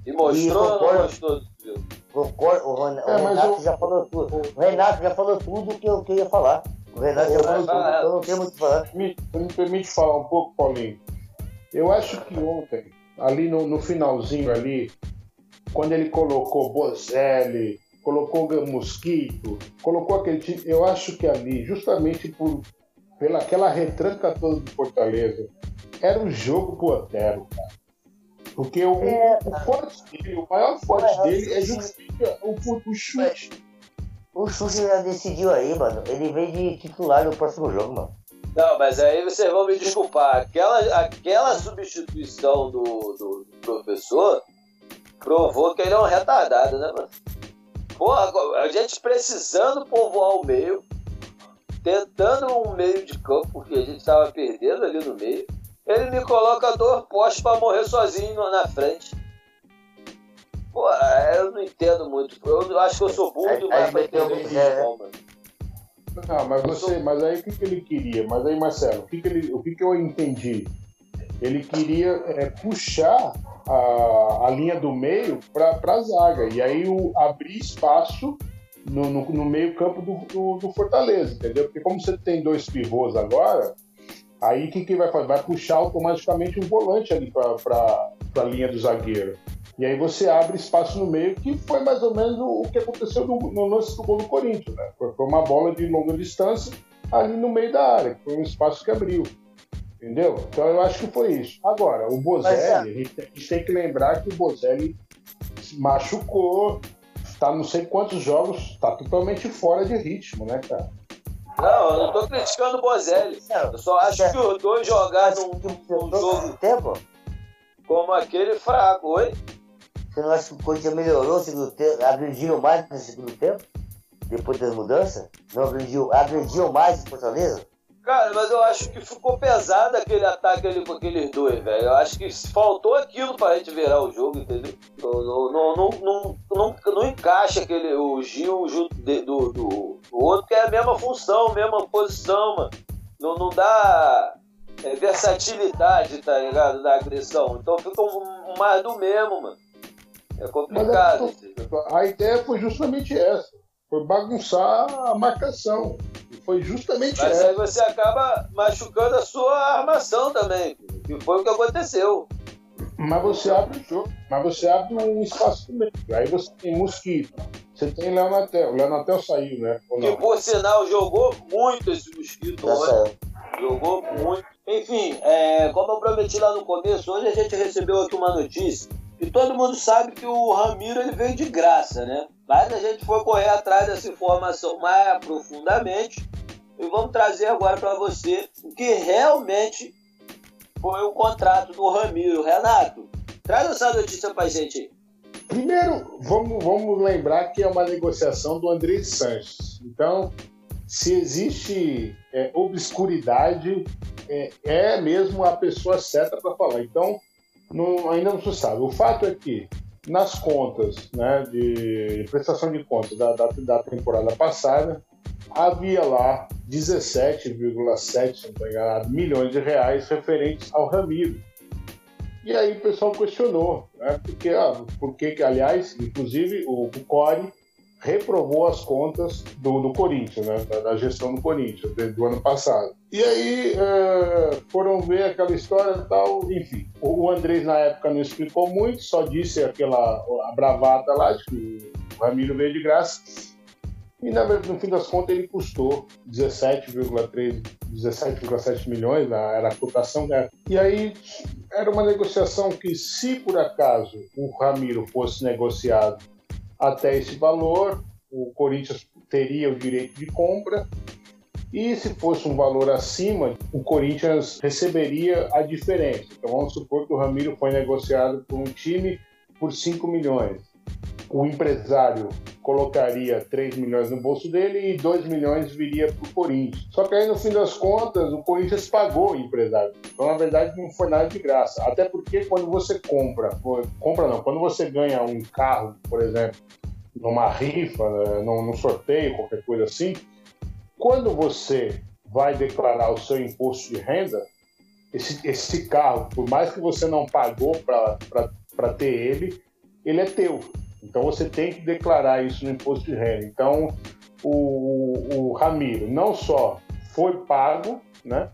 E mostrou e concordo, mostrou? Concordo, o, Ren, é, o Renato eu... já falou tudo. O Renato já falou tudo que eu, que eu ia falar. O Renato já falou tudo, então não tem muito o que falar. Me, me permite falar um pouco, Paulinho? Eu acho que ontem, ali no, no finalzinho ali, quando ele colocou Bozelli, colocou Mosquito, colocou aquele time, eu acho que ali, justamente por pela aquela retranca toda do Fortaleza, era um jogo pro Otero, cara. Porque o, é, o, forte dele, o maior forte é, dele é justamente o, o chute. O chute já decidiu aí, mano. Ele vem de titular no próximo jogo, mano. Não, mas aí vocês vão me desculpar. Aquela, aquela substituição do, do, professor provou que ele é um retardado, né, mano? Porra, a gente precisando povoar o meio, tentando um meio de campo, porque a gente estava perdendo ali no meio. Ele me coloca dois postes para morrer sozinho na frente. Pô, eu não entendo muito. Eu acho que eu sou burro demais pra entender isso, é, mano. Não, mas você, mas aí o que, que ele queria? Mas aí, Marcelo, o que, que, ele, o que, que eu entendi? Ele queria é, puxar a, a linha do meio para a zaga e aí o, abrir espaço no, no, no meio campo do, do, do, Fortaleza, entendeu? Porque como você tem dois pivôs agora, aí o que, que vai fazer? Vai puxar automaticamente um volante ali para a linha do zagueiro. E aí você abre espaço no meio, que foi mais ou menos o que aconteceu no, no lance do gol do Corinthians. Né? Foi uma bola de longa distância ali no meio da área, que foi um espaço que abriu. Entendeu? Então eu acho que foi isso. Agora, o Bozelli, Mas, a, gente, a gente tem que lembrar que o Bozelli machucou, está não sei quantos jogos, está totalmente fora de ritmo, né, cara? Não, eu não tô criticando o Bozelli. Eu só acho que os dois jogaram um, um jogo tempo como aquele fraco, oi? Você não acha que o Corinthians melhorou no segundo tempo? Agrediram mais no segundo tempo? Depois das mudanças? Não agrediu, agrediu mais o Fortaleza? Cara, mas eu acho que ficou pesado aquele ataque ali com aqueles dois, velho. Eu acho que faltou aquilo pra gente virar o jogo, entendeu? Não, não, não, não, não, não encaixa aquele, o Gil junto de, do, do, do, outro, que é a mesma função, mesma posição, mano. Não, não dá é, versatilidade, tá ligado? Da agressão. Então fica mais do mesmo, mano. É complicado. É, a ideia foi justamente essa. Foi bagunçar a marcação. Foi justamente Mas essa. aí você acaba machucando a sua armação também. Que foi o que aconteceu. Mas você abre o jogo. Mas você abre um espaço meio. Aí você tem mosquito. Você tem Leonatel. O Leonatel saiu, né? Que por sinal jogou muito esse mosquito. Já saiu. Jogou muito. Enfim, é, como eu prometi lá no começo, hoje a gente recebeu aqui uma notícia e todo mundo sabe que o Ramiro ele veio de graça, né? Mas a gente foi correr atrás dessa informação mais profundamente e vamos trazer agora para você o que realmente foi o contrato do Ramiro. Renato, traz essa notícia para gente aí. Primeiro, vamos, vamos lembrar que é uma negociação do André Sanches. Então, se existe é, obscuridade, é, é, mesmo a pessoa certa para falar. Então, não, ainda não se sabe. O fato é que nas contas né, de prestação de contas da, da, da temporada passada, havia lá 17,7 milhões de reais referentes ao Ramiro. E aí o pessoal questionou, né? Porque, ah, porque aliás, inclusive o, o Core reprovou as contas do, do Corinthians, né? Da, da, gestão do Corinthians do ano passado. E aí é, foram ver aquela história e tal, enfim. O, o Andrés na época não explicou muito, só disse aquela a bravata lá de que o Ramiro veio de graça. E na, no fim das contas ele custou 17,3, 17,7 milhões, né? era a cotação dela. E aí era uma negociação que, se por acaso o Ramiro fosse negociado até esse valor, o Corinthians teria o direito de compra. E se fosse um valor acima, o Corinthians receberia a diferença. Então vamos supor que o Ramiro foi negociado por um time por 5 milhões o empresário colocaria 3 milhões no bolso dele e 2 milhões viria para o Corinthians. Só que aí, no fim das contas, o Corinthians pagou o empresário. Então, na verdade, não foi nada de graça. Até porque quando você compra, compra não, quando você ganha um carro, por exemplo, numa rifa, né, num, sorteio, qualquer coisa assim, quando você vai declarar o seu imposto de renda, esse, esse carro, por mais que você não pagou para ter ele, ele é teu. Então você tem que declarar isso no imposto de renda. Então o, o Ramiro não só foi pago, né?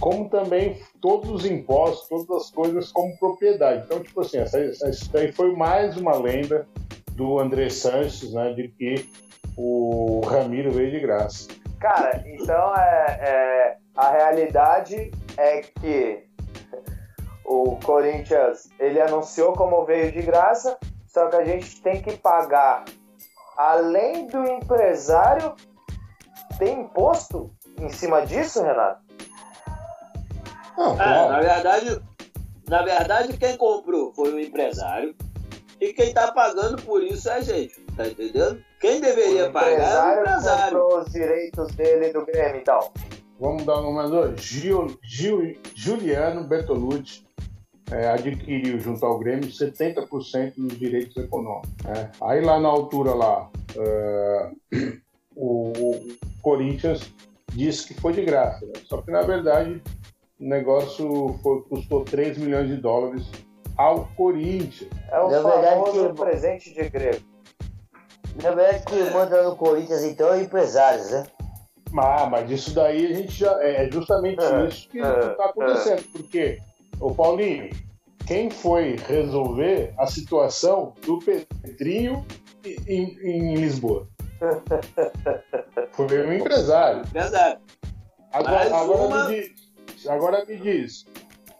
Como também todos os impostos, todas as coisas como propriedade. Então, tipo assim, essa, isso daí foi mais uma lenda do André Sanches, né? De que o Ramiro veio de graça. Cara, então é, é a realidade é que o Corinthians ele anunciou como veio de graça, só que a gente tem que pagar, além do empresário, tem imposto em cima disso, Renato? Não, é, na verdade, na verdade, quem comprou foi o empresário e quem está pagando por isso é a gente, tá entendendo? Quem deveria o pagar é o empresário. comprou os direitos dele do Grêmio, então. Vamos dar um nome Gil, Gil, Juliano Bertolucci é, adquiriu junto ao Grêmio 70% dos direitos econômicos. Né? Aí lá na altura lá, é, o, o, Corinthians disse que foi de graça, né? só que na verdade o negócio foi, custou 3 milhões de dólares ao Corinthians. É o na famoso que... presente de grego. Na verdade, que manda no Corinthians então é empresários, né? Ah, mas isso daí a gente já. É justamente é, isso que está é, acontecendo. É. Porque Ô Paulinho, quem foi resolver a situação do Pedrinho em, em Lisboa? Foi um empresário. Verdade. Agora, agora, uma... me diz, agora me diz,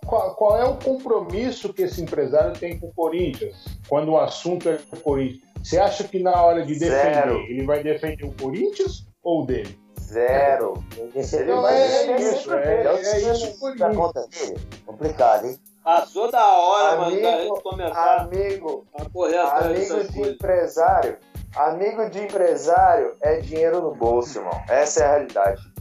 qual, qual, é o compromisso que esse empresário tem com o Corinthians quando o assunto é o Corinthians? Você acha que na hora de defender, Zero. ele vai defender o Corinthians ou dele? Zero. Então é, isso, é, é, isso da conta dele. Complicado, hein? Passou da hora, amigo, mano, da gente começar amigo, a correr atrás Amigo de coisas. empresário, amigo de empresário é dinheiro no bolso, irmão. Essa é a realidade.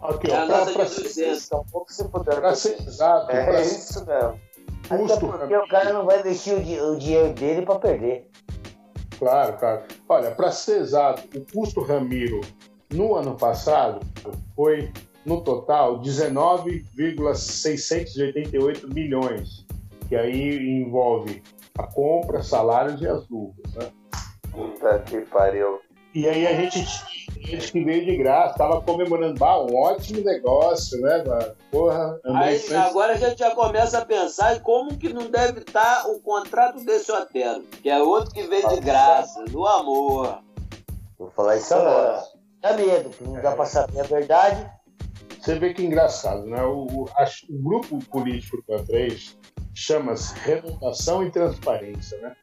Aqui, é ó, pra, pra ser, um pouco se puder. Pra ser exato. É pra isso mesmo. Custo, Até porque o cara não vai investir o, di o dinheiro dele para perder. Claro, claro. Olha, para ser exato, o custo Ramiro no ano passado, foi, no total, 19,688 milhões, que aí envolve a compra, salários e as luvas. Né? Puta que pariu. E aí a gente, a gente que veio de graça, tava comemorando, ah, um ótimo negócio, né, mano? Porra, aí, agora a gente já começa a pensar em como que não deve estar o contrato desse hotel, que é outro que veio de graça, do amor. Vou falar isso agora. Dá medo, que não dá pra saber a verdade. você vê que engraçado, né? O, o, a, o grupo político do Andrés chama-se Renovação e Transparência, né?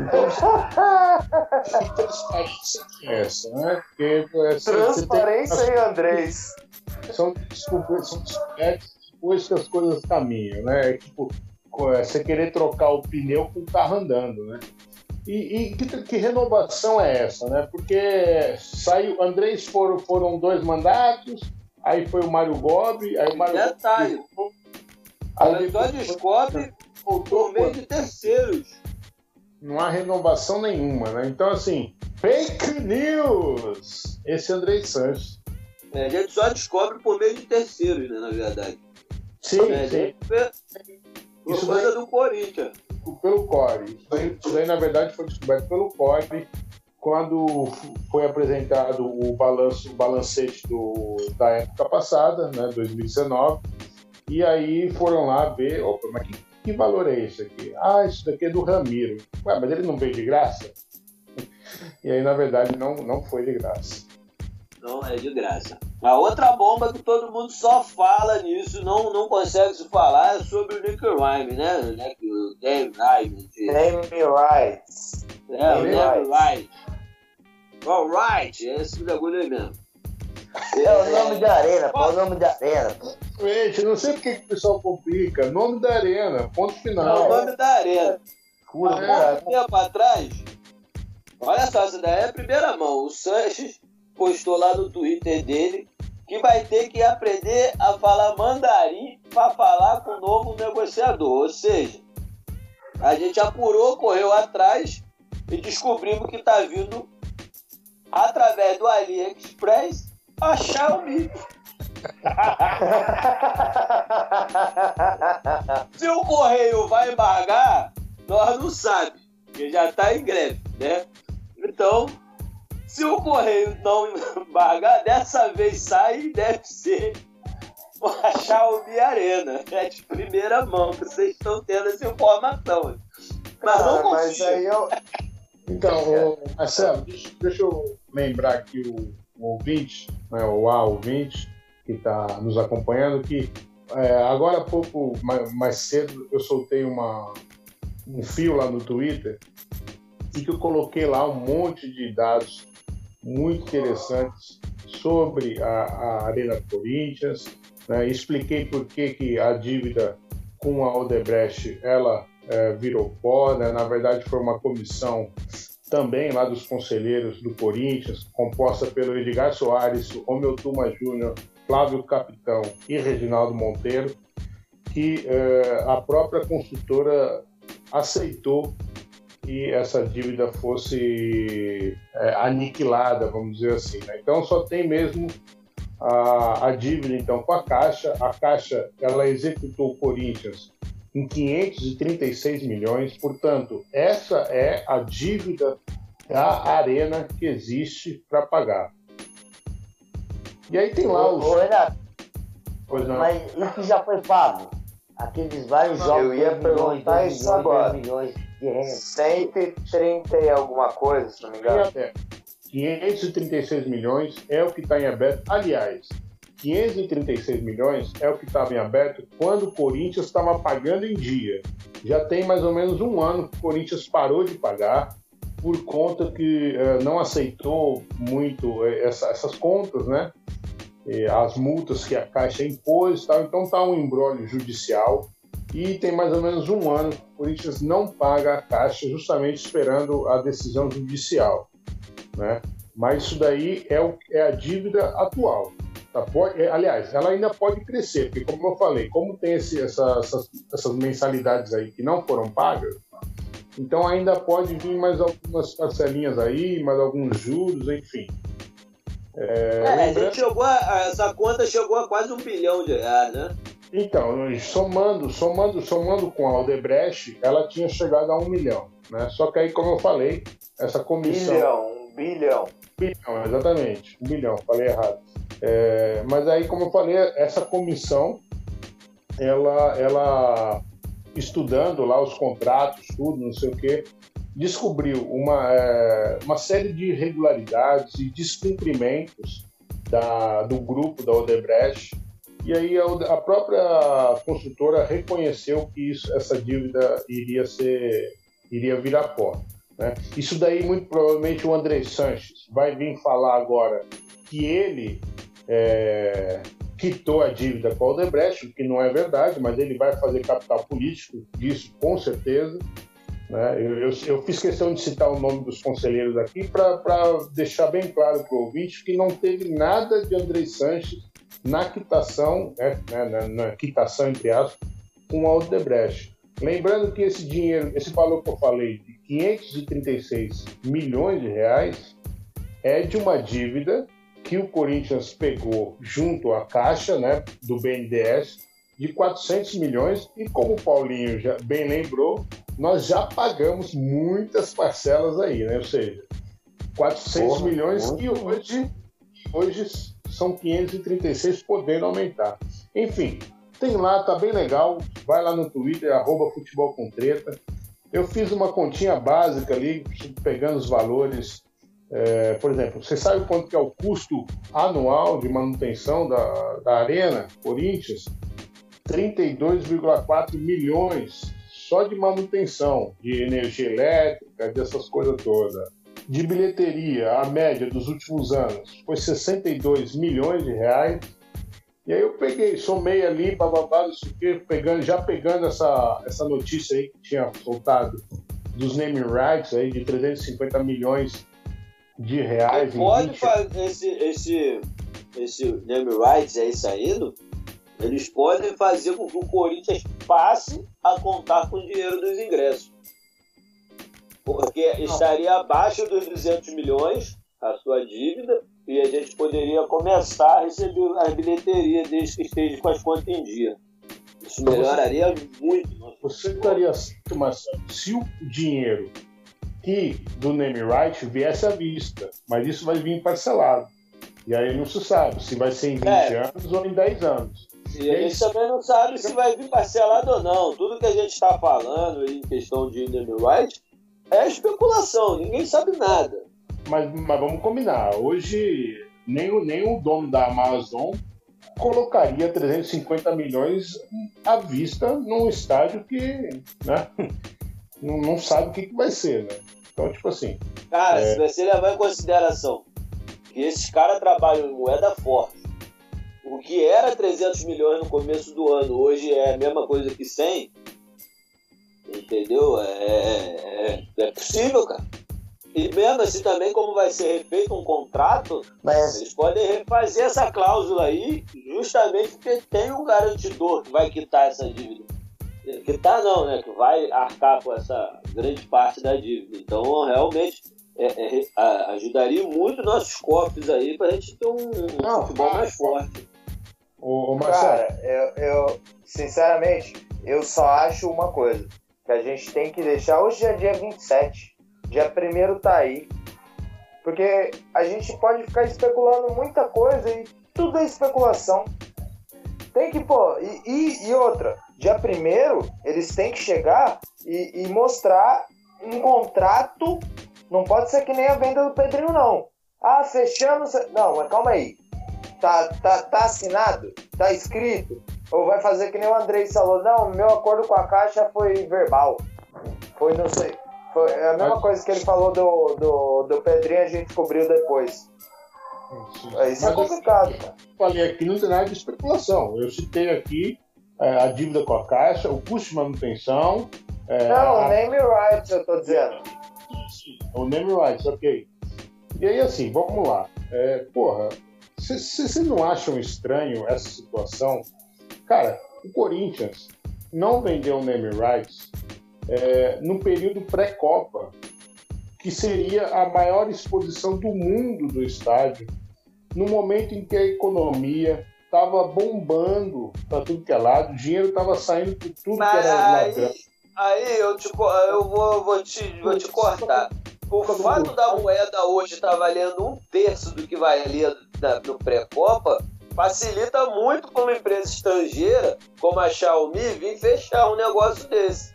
Então, que transparência que é essa, né? Porque, essa, Transparência tem, e Andrés. São, são descobertas depois que as coisas caminham, né? É tipo, é, você querer trocar o pneu com o carro andando, né? E, e que, que, renovação é essa, né? Porque saiu, Andrés foram, foram dois mandatos, aí foi o Mário Gobi, aí o Mário Detalhe, Gobi, aí só descobre por meio de terceiros. Não há renovação nenhuma, né? Então, assim, fake news! Esse é André Sanches. É, a gente só descobre por meio de terceiros, né, na verdade. Sim, é, sim. Por Isso coisa daí... do Corinthians. Pelo Core. Isso daí, isso na verdade, foi descoberto pelo Core quando foi apresentado o balanço, o balancete do, da época passada, né, 2019, e aí foram lá ver, opa, mas que, que valor é esse aqui? Ah, isso daqui é do Ramiro. Ué, mas ele não veio de graça? E aí, na verdade, não, não foi de graça. Não é de graça. A outra bomba que todo mundo só fala nisso, não, não consegue se falar, é sobre o Nick Rhyme, né? O Dave Rhyme. Name Right. É, o Name Right. Alright, é esse bagulho aí mesmo. É o nome da arena, pô, é o nome da arena. Gente, não sei porque que o pessoal complica. Nome da arena, ponto final. É o nome da arena. Há muito tempo atrás, olha só, essa daí é a primeira mão. O Sanches postou lá no Twitter dele que vai ter que aprender a falar mandarim para falar com o novo negociador. Ou seja, a gente apurou, correu atrás e descobrimos que está vindo através do AliExpress a Xiaomi. Se o correio vai embargar, nós não sabemos, porque já está em greve, né? Então, se o Correio não embargar, dessa vez sai e deve ser a Xiaomi Arena. É de primeira mão que vocês estão tendo essa informação. Mas não confio. Mas aí eu... Então, Marcelo, deixa, deixa, eu lembrar aqui o, o ouvinte, né, o A ouvinte, que está nos acompanhando, que é, agora há pouco, mais, mais, cedo, eu soltei uma, um fio lá no Twitter e que eu coloquei lá um monte de dados muito interessantes sobre a, a Arena Corinthians. Né? Expliquei por que, que a dívida com a Odebrecht ela é, virou pó. Né? Na verdade, foi uma comissão também lá dos conselheiros do Corinthians, composta pelo Edgar Soares, Romeu Tuma Júnior, Flávio Capitão e Reginaldo Monteiro, que é, a própria construtora aceitou que essa dívida fosse é, aniquilada, vamos dizer assim. Né? Então só tem mesmo a, a, dívida então com a Caixa. A Caixa ela executou o Corinthians em 536 milhões, portanto essa é a dívida da arena que existe para pagar. E aí tem lá os. Ô, Renato, pois não. Mas isso já foi pago? Aqueles vários jogos. Eu ia perguntar isso agora. Milhões 130 e alguma coisa, se não me engano. 536 milhões é o que está em aberto. Aliás, 536 milhões é o que estava em aberto quando o Corinthians estava pagando em dia. Já tem mais ou menos um ano que o Corinthians parou de pagar por conta que uh, não aceitou muito eh, essa, essas contas, né? E as multas que a Caixa impôs, tal. então está um embrólio judicial e tem mais ou menos um ano que o Corinthians não paga a Caixa, justamente esperando a decisão judicial. Né? Mas isso daí é, o, é a dívida atual. Tá? Pode, é, aliás, ela ainda pode crescer, porque, como eu falei, como tem esse, essa, essas, essas mensalidades aí que não foram pagas, então ainda pode vir mais algumas parcelinhas aí, mais alguns juros, enfim. É, é a gente chegou a, essa conta chegou a quase um bilhão de reais, né? Então, somando, somando, somando com a Odebrecht, ela tinha chegado a um milhão, né? Só que aí, como eu falei, essa comissão... Bilhão, um bilhão. Bilhão, exatamente, um bilhão, falei errado. É, mas aí, como eu falei, essa comissão, ela, ela estudando lá os contratos, tudo, não sei o quê, descobriu uma, é, uma série de irregularidades e descumprimentos da, do grupo da Odebrecht. E aí a, própria construtora reconheceu que isso, essa dívida iria ser iria virar pó. Né? Isso daí, muito provavelmente, o André Sanches vai vir falar agora que ele é, quitou a dívida com a Odebrecht, o que não é verdade, mas ele vai fazer capital político disso, com certeza. Né? Eu, eu, eu, fiz questão de citar o nome dos conselheiros aqui para deixar bem claro para o ouvinte que não teve nada de André Sanches na quitação, né, na, na, quitação entre aspas, com a Odebrecht. Lembrando que esse dinheiro, esse valor que eu falei de 536 milhões de reais é de uma dívida que o Corinthians pegou junto à Caixa, né, do BNDES, de 400 milhões e como o Paulinho já bem lembrou, nós já pagamos muitas parcelas aí, né? Ou seja, 400 Porra, milhões e hoje, hoje são 536, podendo aumentar. Enfim, tem lá, tá bem legal. Vai lá no Twitter, arroba futebol com treta. Eu fiz uma continha básica ali, pegando os valores. É, por exemplo, você sabe quanto que é o custo anual de manutenção da, da Arena Corinthians? 32,4 milhões só de manutenção, de energia elétrica, dessas coisas todas de bilheteria, a média dos últimos anos foi 62 milhões de reais. E aí eu peguei, somei ali, bababá, não sei o quê, pegando, já pegando essa, essa notícia aí que tinha soltado dos naming rights aí de 350 milhões de reais. pode 20... fazer esse, esse, esse name rights aí saindo, eles podem fazer com que o Corinthians passe a contar com o dinheiro dos ingressos porque estaria abaixo dos 200 milhões a sua dívida e a gente poderia começar a receber a bilheteria desde que esteja com as contas em dia. Isso melhoraria muito. Você estaria mas se o dinheiro que do name right viesse à vista, mas isso vai vir parcelado. E aí não se sabe se vai ser em 20 é. anos ou em 10 anos. E a gente também não sabe se vai vir parcelado ou não. Tudo que a gente está falando em questão de name right é especulação, ninguém sabe nada. Mas, mas vamos combinar, hoje nem, o, nem o dono da Amazon colocaria 350 milhões à vista num estádio que né, não, não sabe o que, que vai ser, né? Então, tipo assim. Cara, é... se você levar em consideração que esses caras trabalham em moeda forte, o que era 300 milhões no começo do ano, hoje é a mesma coisa que 100, Entendeu? É, é, é, possível, cara. E mesmo assim também, como vai ser refeito um contrato, Mas... eles podem refazer essa cláusula aí, justamente porque tem um garantidor que vai quitar essa dívida. Quitar não, né? Que vai arcar com essa grande parte da dívida. Então, realmente, é, é, ajudaria muito nossos cofres aí para a gente ter um, um não, futebol mais forte. O, o Cara, eu, eu, sinceramente, eu só acho uma coisa que a gente tem que deixar. Hoje é dia 27, dia 1 tá aí. Porque a gente pode ficar especulando muita coisa e tudo é especulação. Tem que, pô, e, e, e outra, dia 1 eles têm que chegar e, e mostrar um contrato. Não pode ser que nem a venda do Pedrinho, não. Ah, fechamos. Não, mas calma aí. Tá, tá, tá assinado? Tá escrito? Ou vai fazer que nem o Andrei falou, não, meu acordo com a Caixa foi verbal. Foi, não sei. Foi a mesma coisa que ele falou do, do, do Pedrinho, a gente descobriu depois. Isso é complicado, cara. Falei aqui, não tem nada de especulação. Eu citei aqui é, a dívida com a Caixa, o custo de manutenção. É, não, a... name rights, eu tô dizendo. O name rights, ok. E aí, assim, vamos lá. É, porra, vocês não acham estranho essa situação? Cara, o Corinthians não vendeu o name rights é, no período pré-Copa, que seria a maior exposição do mundo do estádio, no momento em que a economia estava bombando para tudo que é lado, o dinheiro estava saindo por tudo Mas que era aí, aí eu, te, eu vou, vou, te, vou te cortar. O fato da moeda hoje estar tá valendo um terço do que valia no pré-Copa facilita muito para uma empresa estrangeira como a Xiaomi vir fechar um negócio desse.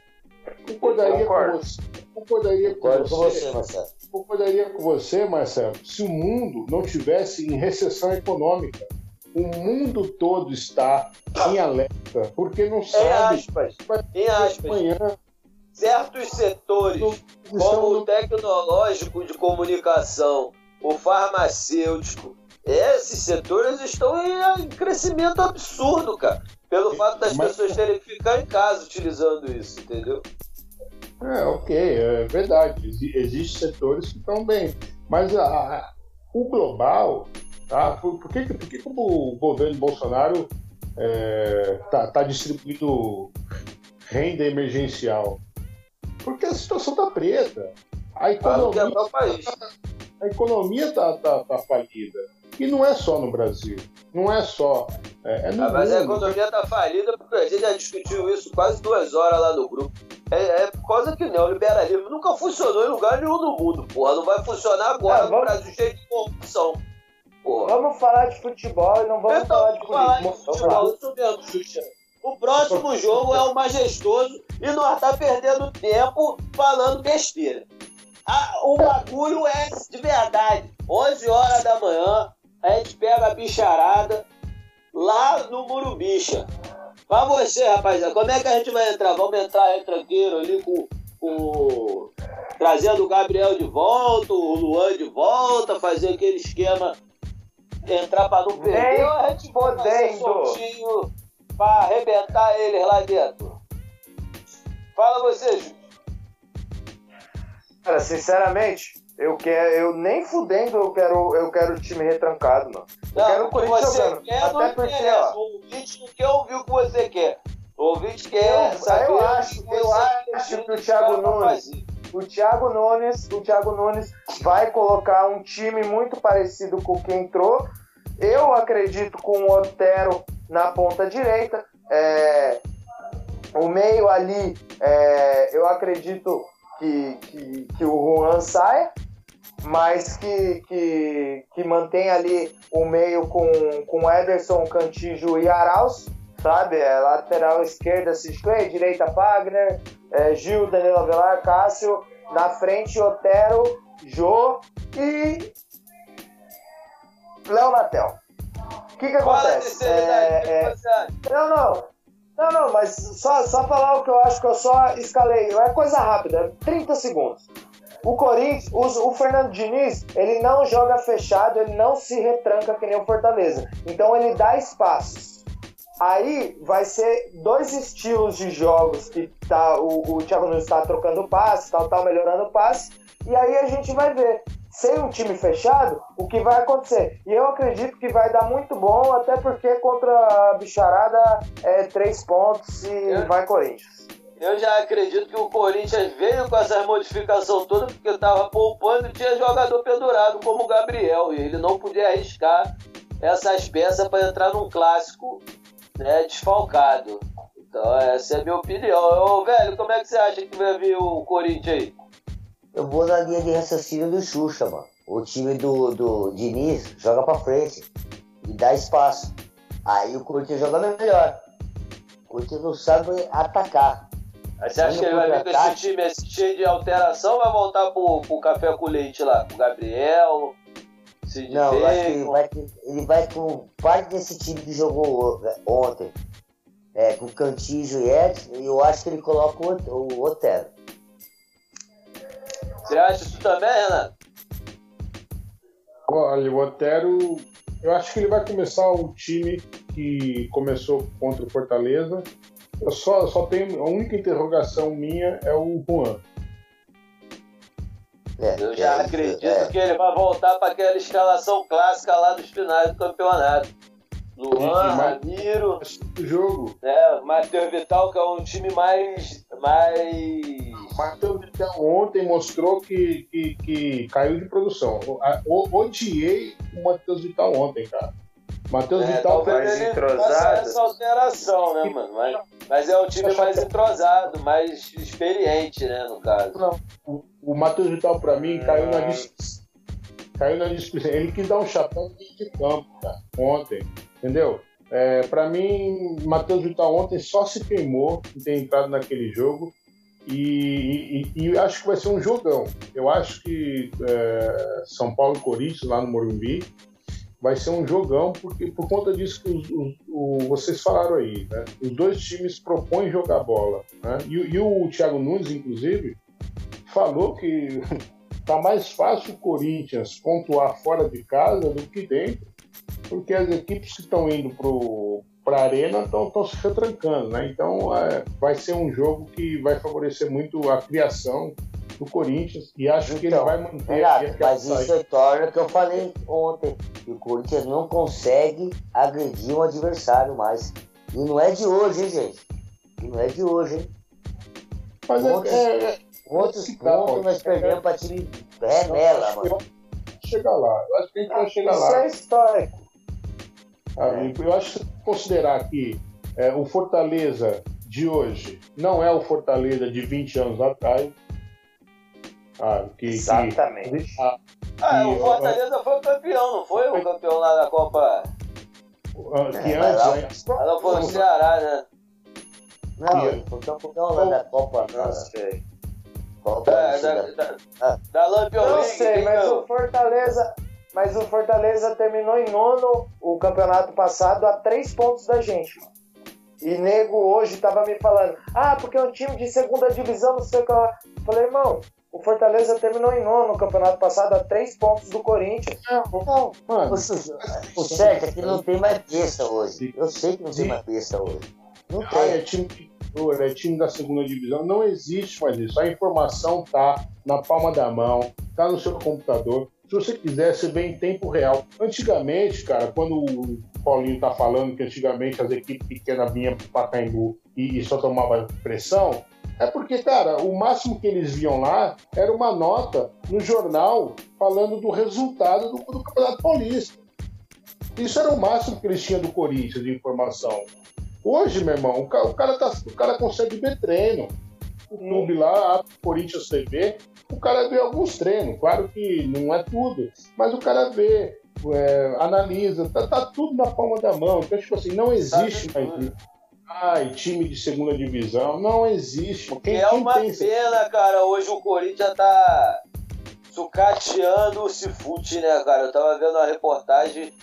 Concordaria com você. Concordaria com você. Com você Marcelo. concordaria com você, Marcelo, se o mundo não tivesse em recessão econômica. O mundo todo está em alerta, porque não Em sabe aspas, vai em aspas, amanhã. certos setores, como o tecnológico de comunicação, o farmacêutico, esses setores estão em, crescimento absurdo, cara. Pelo fato das Mas- pessoas terem que ficar em casa utilizando isso, entendeu? É, ok, é verdade. Exi- Existem setores que estão bem. Mas a- a- o global, tá? Por, por que, por que, o governo Bolsonaro está tá distribuindo renda emergencial? Porque a situação está preta. A economia o país. a economia tá, tá, tá falida. E não é só no Brasil. Não é só. É, é no Ah, mas a mundo. economia tá falida porque a gente já discutiu isso quase duas horas lá no grupo. É, é por causa que o neoliberalismo nunca funcionou em lugar nenhum do mundo, porra. Não vai funcionar agora no vamos- Brasil cheio de corrupção. Porra. Vamos falar de futebol e não vamos Então, falar de falar de política. Vamos falar. futebol, isso mesmo, Xuxa. O próximo jogo é o majestoso e nós tá perdendo tempo falando besteira. Ah, o bagulho é de verdade. 11 horas da manhã, a gente pega a bicharada lá no Murubicha. Pra você, rapaziada, como é que a gente vai entrar? Vamos entrar retranqueiro ali com, com... Trazendo o Gabriel de volta, o Luan de volta, fazer aquele esquema, entrar pra não perder. Nem ou a gente podendo. soltinho pra arrebentar eles lá dentro. Fala você, Ju. Cara, sinceramente, eu quero, eu nem fudendo eu quero, eu quero o time retrancado, mano. Eu quero o que Corinthians você jogando. quer Até não porque, interessa. ó, O ouvinte não quer ouvir o que você quer. O ouvinte quer Eu- saber eu acho- que eu acho que o Thiago Nunes- o Thiago Nunes, o Thiago Nunes vai colocar um time muito parecido com o que entrou. Eu acredito com o Otero na ponta direita. É, o meio ali, é, eu acredito que, que, que o Juan saia, mas que, que, que mantém ali o meio com, com Ederson, Cantijo e Arauz, sabe? É, lateral esquerda, Cisclay, direita Wagner, é, Gil, Danilo Avelar, Cássio, na frente Otero, Jô e Léo Natel. O que que acontece? É, é, não, não. Não, não, mas só, só falar o que eu acho que eu só escalei. É coisa rápida, 30 segundos. O Corinthians, o, o Fernando Diniz, ele não joga fechado, ele não se retranca que nem o Fortaleza. Então ele dá espaços. Aí vai ser dois estilos de jogos que tá, o, o Thiago Nunes está trocando passe, tal, tá melhorando o passe. E aí a gente vai ver. Sem um time fechado, o que vai acontecer? E eu acredito que vai dar muito bom, até porque contra a bicharada é três pontos e Eu- vai Corinthians. Eu já acredito que o Corinthians veio com essas modificações todas porque estava poupando e tinha jogador pendurado como o Gabriel. E ele não podia arriscar essas peças para entrar num clássico né, desfalcado. Então, essa é a minha opinião. Ô, velho, como é que você acha que vai vir o Corinthians aí? Eu vou na linha de raciocínio do Xuxa, mano. O time do, do Diniz joga pra frente e dá espaço. Aí o Corinthians joga melhor. O Corinthians não sabe atacar. Aí Você acha que ele vai vir com esse time esse cheio de alteração vai voltar pro, pro café com leite lá? O Gabriel, Sid Não, eu acho que ele vai, ele vai com parte desse time que jogou ontem. É, com Cantijo e Edson, e eu acho que ele coloca o, o Otero. Você acha isso também, Renato? Olha, o Otero, eu acho que ele vai começar um time que começou contra o Fortaleza. Eu só, só tenho. A única interrogação minha é o Juan. É, Eu já é, acredito é. que ele vai voltar para aquela escalação clássica lá dos finais do campeonato. Luan, mas- Ramiro, O jogo, né, Matheus Vital, que é um time mais. mais. Matheus Vital ontem mostrou que, que, que caiu de produção. O- Odiei o Matheus Vital ontem, cara. Matheus É, Vital mais entrosado. essa alteração, né, mano? Mas, mas é um time mais entrosado, mais experiente, né, no caso. Não, o, o Matheus Vital, pra mim, caiu na Caiu na discussão. Ele quis dar um chapéu de campo, cara, ontem. Entendeu? É, pra mim, Matheus Vital ontem só se queimou em ter entrado naquele jogo. E, e, e acho que vai ser um jogão. Eu acho que é, São Paulo e Corinthians, lá no Morumbi, vai ser um jogão, porque por conta disso que os, os, os, vocês falaram aí, né? Os dois times propõem jogar bola. Né? E, e o Thiago Nunes, inclusive, falou que tá mais fácil o Corinthians pontuar fora de casa do que dentro, porque as equipes que estão indo para a arena estão se retrancando, né? Então é, vai ser um jogo que vai favorecer muito a criação do Corinthians e acho então, que ele então, vai manter. Renato, mas isso torna o que eu falei ontem, que o Corinthians não consegue agredir um adversário mais. E não é de hoje, hein, gente? E não é de hoje, hein? Mas é, é, é, Quantos pontos nós perdemos para time remela, mano? Chegar lá. Eu acho que a gente vai chegar Isso lá. Isso é histórico. Ah, é. Eu acho que considerar que é, o Fortaleza de hoje não é o Fortaleza de 20 anos atrás. Ah, que, Exatamente. Que, ah, ah, o Fortaleza foi o campeão, não foi? O campeão lá da Copa. Que é, antes, né? Ela foi o Ceará, né? Não, foi o campeão lá da Copa. Não sei. É, da, da, ah. da Lampion Não sei, mas o Fortaleza. Mas o Fortaleza terminou em nono o campeonato passado a três pontos da gente. E nego hoje tava me falando, ah, porque é um time de segunda divisão, não sei o que lá. Falei, irmão, o Fortaleza terminou em nono no campeonato passado a três pontos do Corinthians. Não, não, mano. O certo é que não tem mais besta hoje. Eu sei que não tem mais besta hoje. Não tem. Ah, é time é time da segunda divisão. Não existe mais isso. A informação tá na palma da mão, tá no seu computador. Se você quiser, você vê em tempo real. Antigamente, cara, quando o Paulinho tá falando que antigamente as equipes pequenas vinham pro Pacaembu e, e só tomava pressão, é porque, cara, o máximo que eles viam lá era uma nota no jornal falando do resultado do, do Campeonato Paulista. Isso era o máximo que eles tinham do Corinthians de informação. Hoje, meu irmão, o cara, tá, o cara consegue ver treino. O clube lá, a Corinthians TV, o cara vê alguns treinos. Claro que não é tudo, mas o cara vê, é, analisa, tá, tá, tudo na palma da mão. Então, tipo assim, não existe mais. Ai, time de segunda divisão, não existe. Quem, é uma quem pena, cara. Hoje o Corinthians tá sucateando o Cifute, né, cara? Eu tava vendo uma reportagem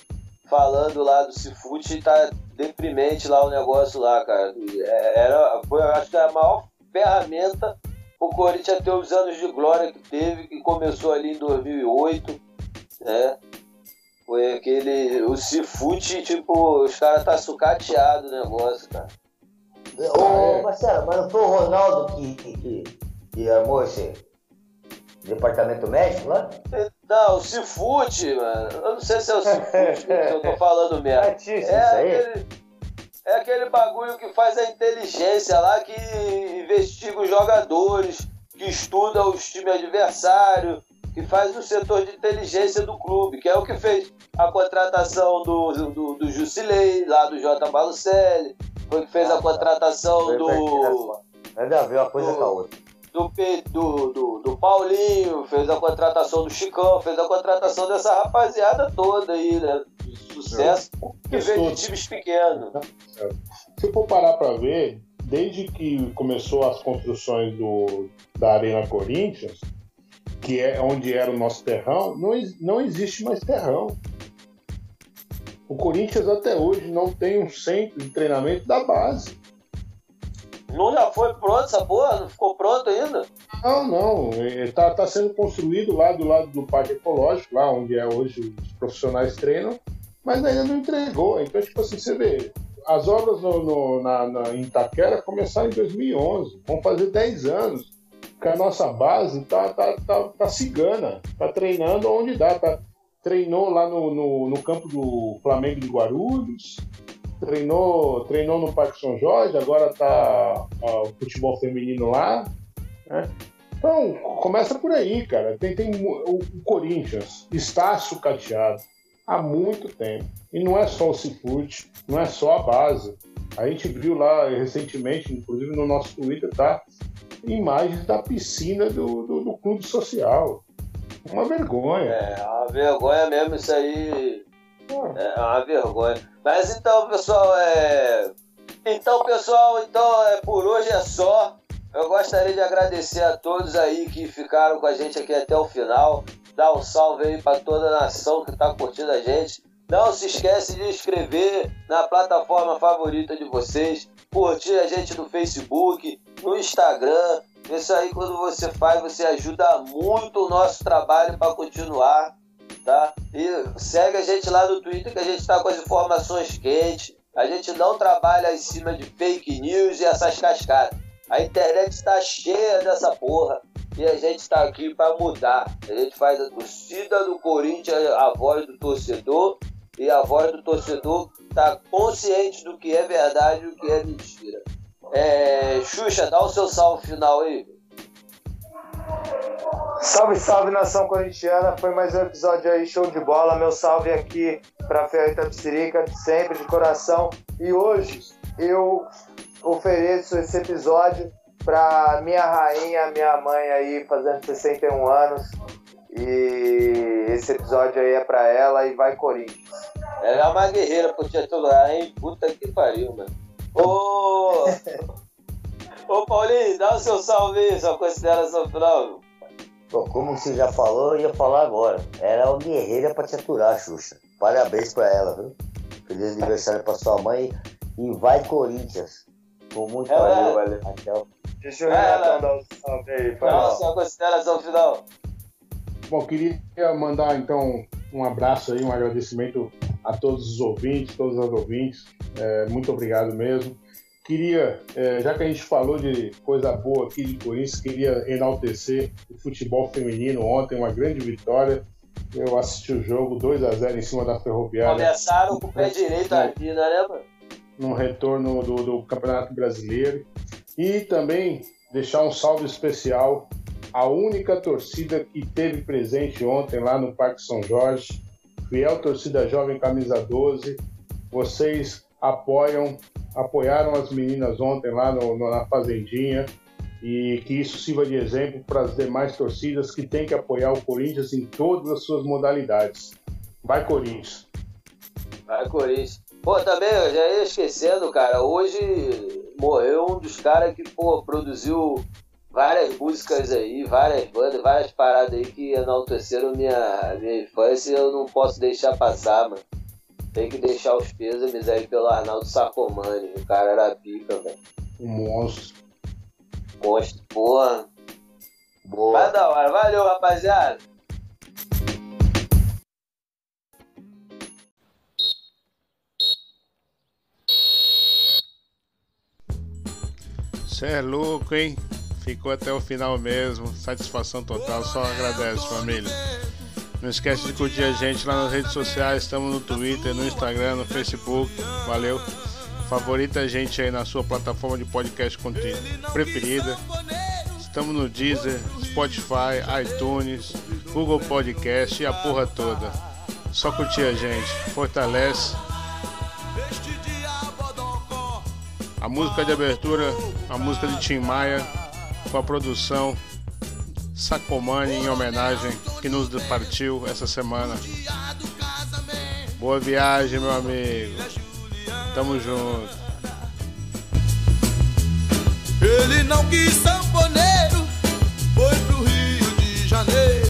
falando lá do Cifute e tá deprimente lá o negócio lá, cara. É, era, foi, acho que a maior ferramenta o Corinthians ter os anos de glória que teve, que começou ali em 2008, né? Foi aquele, o Cifute, tipo, os caras tá sucateado o negócio, cara. Ô, Marcelo, mas não foi o Ronaldo que, que, que, que armou esse departamento médico lá? Não, o Cifute, mano. Eu não sei se é o Cifute que eu tô falando mesmo. É, aquele, é aquele bagulho que faz a inteligência lá, que investiga os jogadores, que estuda os times adversários, que faz o setor de inteligência do clube, que é o que fez a contratação do, do, do Jusilei, lá do J. Balucelli, foi que fez a ah, contratação do. Ver uma coisa com a outra do, do, do, do Paulinho, fez a contratação do Chicão, fez a contratação dessa rapaziada toda aí, né? Sucesso, que veio de times pequenos. Se for parar para ver, desde que começou as construções do, da Arena Corinthians, que é onde era o nosso terrão, não, não existe mais terrão. O Corinthians até hoje não tem um centro de treinamento da base. Não já foi pronto essa porra? Não ficou pronto ainda? Não, não. Está é, tá sendo construído lá do lado do Parque Ecológico, lá onde é hoje os profissionais treinam, mas ainda não entregou. Então, tipo assim, você vê, as obras no, no, na, na, em Itaquera começaram em 2011, vão fazer 10 anos que a nossa base tá, tá, tá, tá cigana, tá treinando onde dá, tá, treinou lá no, no, no campo do Flamengo de Guarulhos, treinou, treinou no Parque São Jorge, agora tá ó, o futebol feminino lá. Né? Então, começa por aí, cara. Tem, tem o, o Corinthians está sucateado há muito tempo. E não é só o Cifute, não é só a base. A gente viu lá recentemente, inclusive no nosso Twitter, tá? Imagens da piscina do, do, do clube social. Uma vergonha. É, uma vergonha mesmo isso aí. É uma vergonha. Mas então, pessoal, é. Então, pessoal, então é, por hoje é só. Eu gostaria de agradecer a todos aí que ficaram com a gente aqui até o final. Dar um salve aí para toda a nação que está curtindo a gente. Não se esquece de inscrever na plataforma favorita de vocês, curtir a gente no Facebook, no Instagram. Isso aí quando você faz, você ajuda muito o nosso trabalho para continuar, tá? E segue a gente lá no Twitter que a gente está com as informações quentes. A gente não trabalha em cima de fake news e essas cascadas. A internet está cheia dessa porra e a gente está aqui para mudar. A gente faz a torcida do Corinthians, a voz do torcedor, e a voz do torcedor está consciente do que é verdade e o que é mentira. É, Xuxa, dá o seu salve final aí. Salve, salve nação corintiana. Foi mais um episódio aí, show de bola. Meu salve aqui para Ferreira Psirica, sempre de coração. E hoje eu ofereço esse episódio para minha rainha, minha mãe aí, fazendo 61 anos. E esse episódio aí é para ela e vai Corinthians. Ela é uma guerreira pro titular, hein? Puta que pariu, mano. Ô, Ô Paulinho, dá o seu salve aí, sua consideração final. Bom, como você já falou, eu ia falar agora. Ela é uma guerreira pra te aturar, Xuxa. Parabéns pra ela, viu? Feliz aniversário pra sua mãe. E vai Corinthians. Com muito Ela- valeu, valeu. Até o Deixa o Vai, Renatão dar o salve aí. Foi Dá a mal. sua consideração final. Bom, queria mandar então um abraço aí, um agradecimento a todos os ouvintes, todas as ouvintes. É, muito obrigado mesmo. Queria, é, já que a gente falou de coisa boa aqui de Corinthians, queria enaltecer o futebol feminino ontem, uma grande vitória. Eu assisti o jogo 2 a 0 em cima da Ferroviária Começaram com o pé direito aqui, né, mano? no retorno do, do Campeonato Brasileiro. E também deixar um salve especial à única torcida que teve presente ontem lá no Parque São Jorge, fiel torcida jovem camisa 12. Vocês apoiam, apoiaram as meninas ontem lá no- no- na Fazendinha e que isso sirva de exemplo para as demais torcidas que têm que apoiar o Corinthians em todas as suas modalidades. Vai Corinthians! Vai, Corinthians. Pô, também, eu já ia esquecendo, cara. Hoje morreu um dos caras que, pô, produziu várias músicas aí, várias bandas, várias paradas aí que enalteceram minha, minha infância e eu não posso deixar passar, mano. Tem que deixar os pêsames aí pelo Arnaldo Sacomani. O cara era pica, velho. Um monstro. Monstro, porra. Boa. Vai da hora. Valeu, rapaziada. Você é louco, hein? Ficou até o final mesmo. Satisfação total. Só agradece, família. Não esquece de curtir a gente lá nas redes sociais. Estamos no Twitter, no Instagram, no Facebook. Valeu. Favorita a gente aí na sua plataforma de podcast preferida. Estamos no Deezer, Spotify, iTunes, Google Podcast e a porra toda. Só curtir a gente. Fortalece. A música de abertura, a música de Tim Maia, com a produção Sacomani em homenagem que nos partiu essa semana. Boa viagem, meu amigo. Tamo junto. Ele não quis sanfoneiro, foi pro Rio de Janeiro.